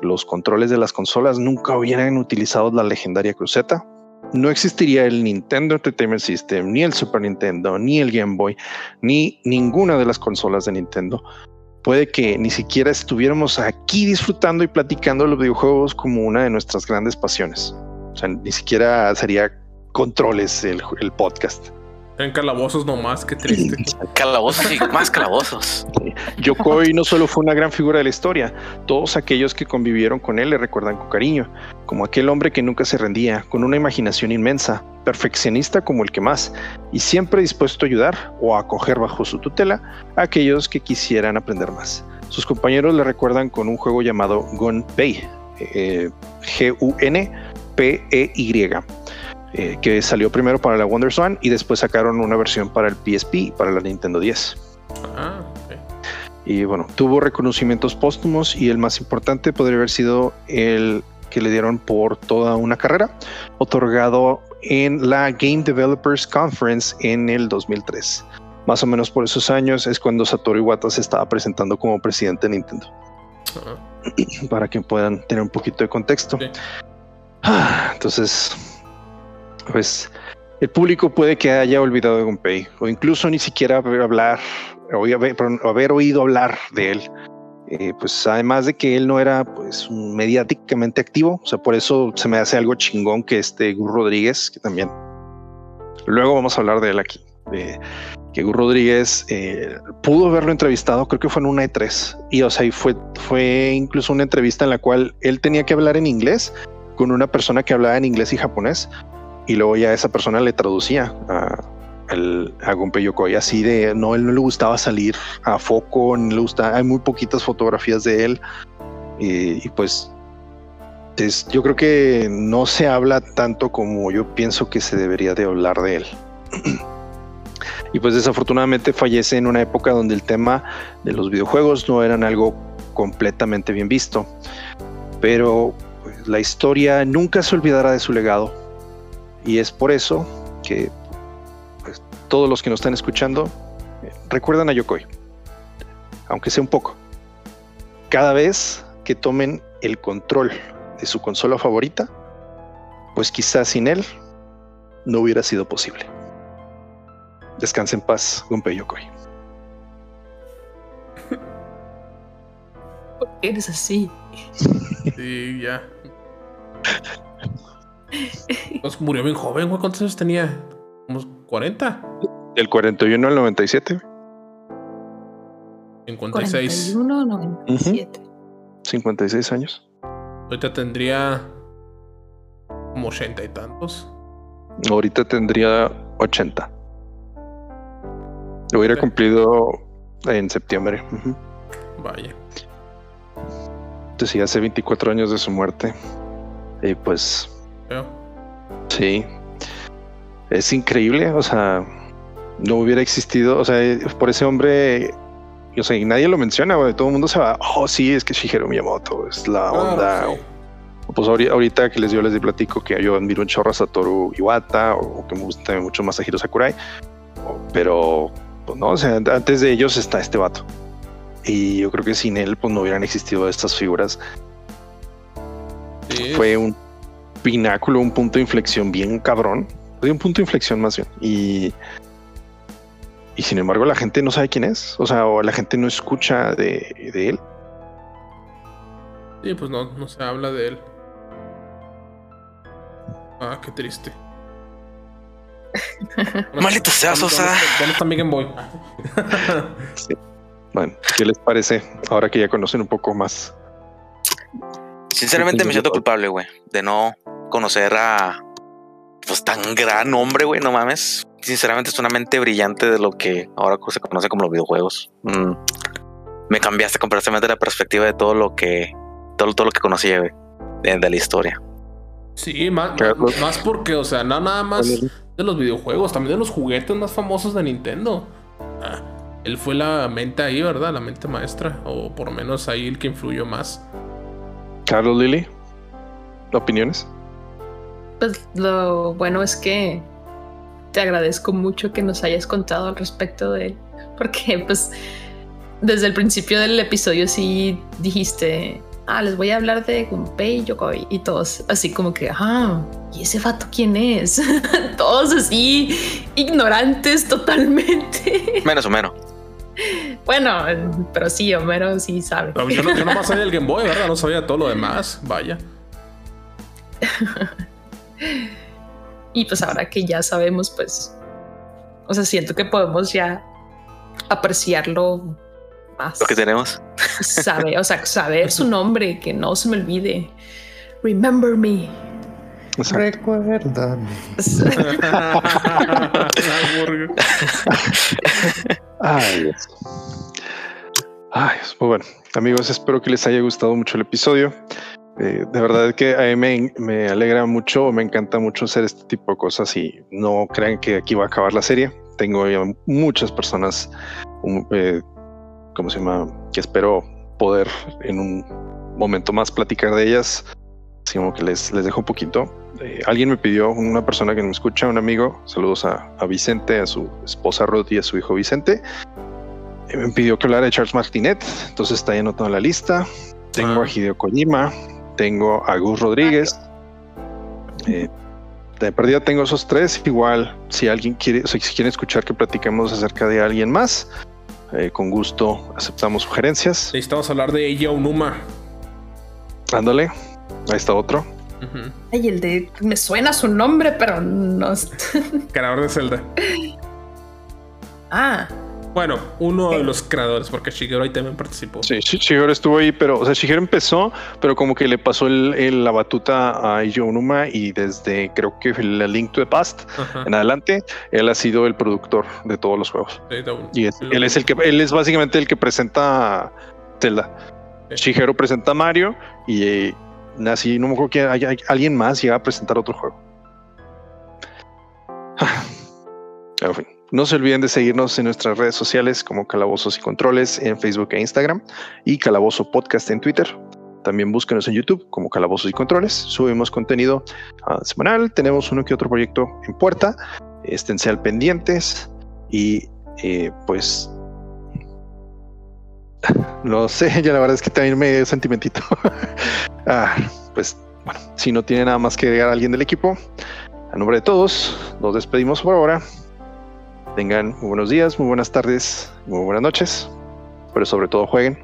Los controles de las consolas nunca hubieran utilizado la legendaria cruceta. No existiría el Nintendo Entertainment System, ni el Super Nintendo, ni el Game Boy, ni ninguna de las consolas de Nintendo. Puede que ni siquiera estuviéramos aquí disfrutando y platicando los videojuegos como una de nuestras grandes pasiones. O sea, ni siquiera sería controles el, el podcast. En calabozos nomás, qué triste. Calabozos y más calabozos. Yokoi no solo fue una gran figura de la historia, todos aquellos que convivieron con él le recuerdan con cariño, como aquel hombre que nunca se rendía, con una imaginación inmensa, perfeccionista como el que más, y siempre dispuesto a ayudar o a acoger bajo su tutela a aquellos que quisieran aprender más. Sus compañeros le recuerdan con un juego llamado Gunpei, eh, G-U-N-P-E-Y eh, que salió primero para la Wonder Swan y después sacaron una versión para el PSP y para la Nintendo 10. Ah. Y bueno, tuvo reconocimientos póstumos y el más importante podría haber sido el que le dieron por toda una carrera, otorgado en la Game Developers Conference en el 2003. Más o menos por esos años es cuando Satoru Iwata se estaba presentando como presidente de Nintendo. Ah, Para que puedan tener un poquito de contexto. Ah, Entonces, pues el público puede que haya olvidado de Gunpei o incluso ni siquiera hablar haber, oído hablar de él. Eh, pues además de que él no era pues mediáticamente activo, o sea, por eso se me hace algo chingón que este Gus Rodríguez, que también luego vamos a hablar de él aquí, de que Gus Rodríguez eh, pudo haberlo entrevistado, creo que fue en una E3, y o sea, y fue, fue incluso una entrevista en la cual él tenía que hablar en inglés con una persona que hablaba en inglés y japonés, y luego ya esa persona le traducía a, al- a Gunpei Yokoi, así de no, él no le gustaba salir a foco, no le gusta, hay muy poquitas fotografías de él, y, y pues es- yo creo que no se habla tanto como yo pienso que se debería de hablar de él. y pues desafortunadamente fallece en una época donde el tema de los videojuegos no eran algo completamente bien visto. Pero la historia nunca se olvidará de su legado. Y es por eso que pues, todos los que nos están escuchando eh, recuerdan a Yokoi. Aunque sea un poco. Cada vez que tomen el control de su consola favorita, pues quizás sin él no hubiera sido posible. Descanse en paz, Gunpei Yokoi. ¿Por qué eres así? Sí, ya. Pues murió bien joven, güey. ¿Cuántos años tenía? ¿Unos 40? Del 41 al 97, 56. 41, 97. 56 años. Ahorita tendría como 80 y tantos. Ahorita tendría 80. Lo hubiera cumplido en septiembre. Ujú. Vaya. Entonces, sí, hace 24 años de su muerte. Y pues, sí. Es increíble. O sea, no hubiera existido. O sea, por ese hombre. O sea, y nadie lo menciona, güey. Todo el mundo se va. Oh, sí, es que Shigeru Miyamoto es la onda. Claro, sí. Pues ahori- ahorita que les dio les platico que yo admiro un chorro a Satoru Iwata o que me gusta mucho más a Hiro Sakurai. O- Pero, pues no, o sea, antes de ellos está este vato. Y yo creo que sin él, pues no hubieran existido estas figuras. Sí, Fue un pináculo, un punto de inflexión bien cabrón. Fue un punto de inflexión más bien. Y, y sin embargo, la gente no sabe quién es. O sea, o la gente no escucha de, de él. Sí, pues no, no se habla de él. Ah, qué triste. Maldito sea, ¿Dónde- Sosa. ¿Dónde, está mi Game Boy? Bueno, ¿qué les parece ahora que ya conocen un poco más? Sinceramente me siento culpable, güey, de no conocer a pues tan gran hombre, güey, no mames. Sinceramente es una mente brillante de lo que ahora se conoce como los videojuegos. Mm. Me cambiaste completamente la perspectiva de todo lo que todo, todo lo que conocía, güey, de, de la historia. Sí, más, más porque, o sea, no nada más de los videojuegos, también de los juguetes más famosos de Nintendo. Ah, él fue la mente ahí, ¿verdad? La mente maestra, o por lo menos ahí el que influyó más. Carlos Lily, ¿opiniones? Pues lo bueno es que te agradezco mucho que nos hayas contado al respecto de él, porque pues desde el principio del episodio sí dijiste, ah, les voy a hablar de Gunpei Yokoi y todos así como que, ah, ¿y ese vato quién es? todos así ignorantes totalmente. Menos o menos. Bueno, pero sí, Homero sí sabe. No, yo, no, yo nomás sabía el Game Boy, ¿verdad? No sabía todo lo demás. Vaya. y pues ahora que ya sabemos, pues, o sea, siento que podemos ya apreciarlo más. Lo que tenemos. Sabe, o sea, saber su nombre, que no se me olvide. Remember me. Recuérdame. Ay, Dios. Ay. Pues bueno, amigos, espero que les haya gustado mucho el episodio. Eh, de verdad que a mí me, me alegra mucho, me encanta mucho hacer este tipo de cosas y no crean que aquí va a acabar la serie. Tengo ya muchas personas, um, eh, ¿cómo se llama? Que espero poder en un momento más platicar de ellas. Así como que les, les dejo un poquito. Eh, alguien me pidió, una persona que me escucha, un amigo, saludos a, a Vicente, a su esposa Ruth y a su hijo Vicente. eh, me pidió que hablara de Charles Martinet, entonces está ahí anotado en la lista. Tengo Ah. a Hideo Kojima, tengo a Gus Rodríguez. Eh, de perdida tengo esos tres. Igual, si alguien quiere, o sea, si quieren escuchar que platiquemos acerca de alguien más, eh, con gusto aceptamos sugerencias. Necesitamos hablar de Eiji Onuma. Ándale, ahí está otro. Ay, el de. Me suena su nombre, pero no. Creador de Zelda. Ah, Bueno, uno de los creadores, porque Shigeru ahí también participó. Sí, Shi- Shigeru estuvo ahí, pero, o sea, Shigeru empezó, pero como que le pasó el, el- la batuta a Eiji Onuma y desde creo que el Link to the Past Ajá. en adelante, él ha sido el productor de todos los juegos. Sí, Y es- lo- él es el que, él es básicamente el que presenta Zelda. Sí. Shigeru presenta a Mario y así no me acuerdo que hay, alguien más llega a presentar otro juego. No se olviden de seguirnos en nuestras redes sociales como Calabozos y Controles en Facebook e Instagram y Calabozo Podcast en Twitter. También búsquenos en YouTube como Calabozos y Controles. Subimos contenido ah, semanal. Tenemos uno que otro proyecto en puerta. Esténse al pendientes y eh, pues no sé, ya la verdad es que también me sentimentito. Ah, pues bueno, si no tiene nada más que agregar a alguien del equipo, a nombre de todos, nos despedimos por ahora. Tengan muy buenos días, muy buenas tardes, muy buenas noches, pero sobre todo jueguen.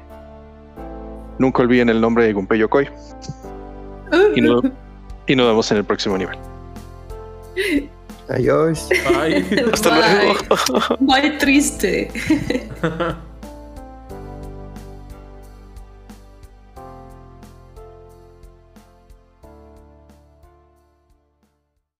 Nunca olviden el nombre de Gunpei Yokoi y, no- y nos vemos en el próximo nivel. Adiós. Ay. Hasta Bye. luego. Muy triste.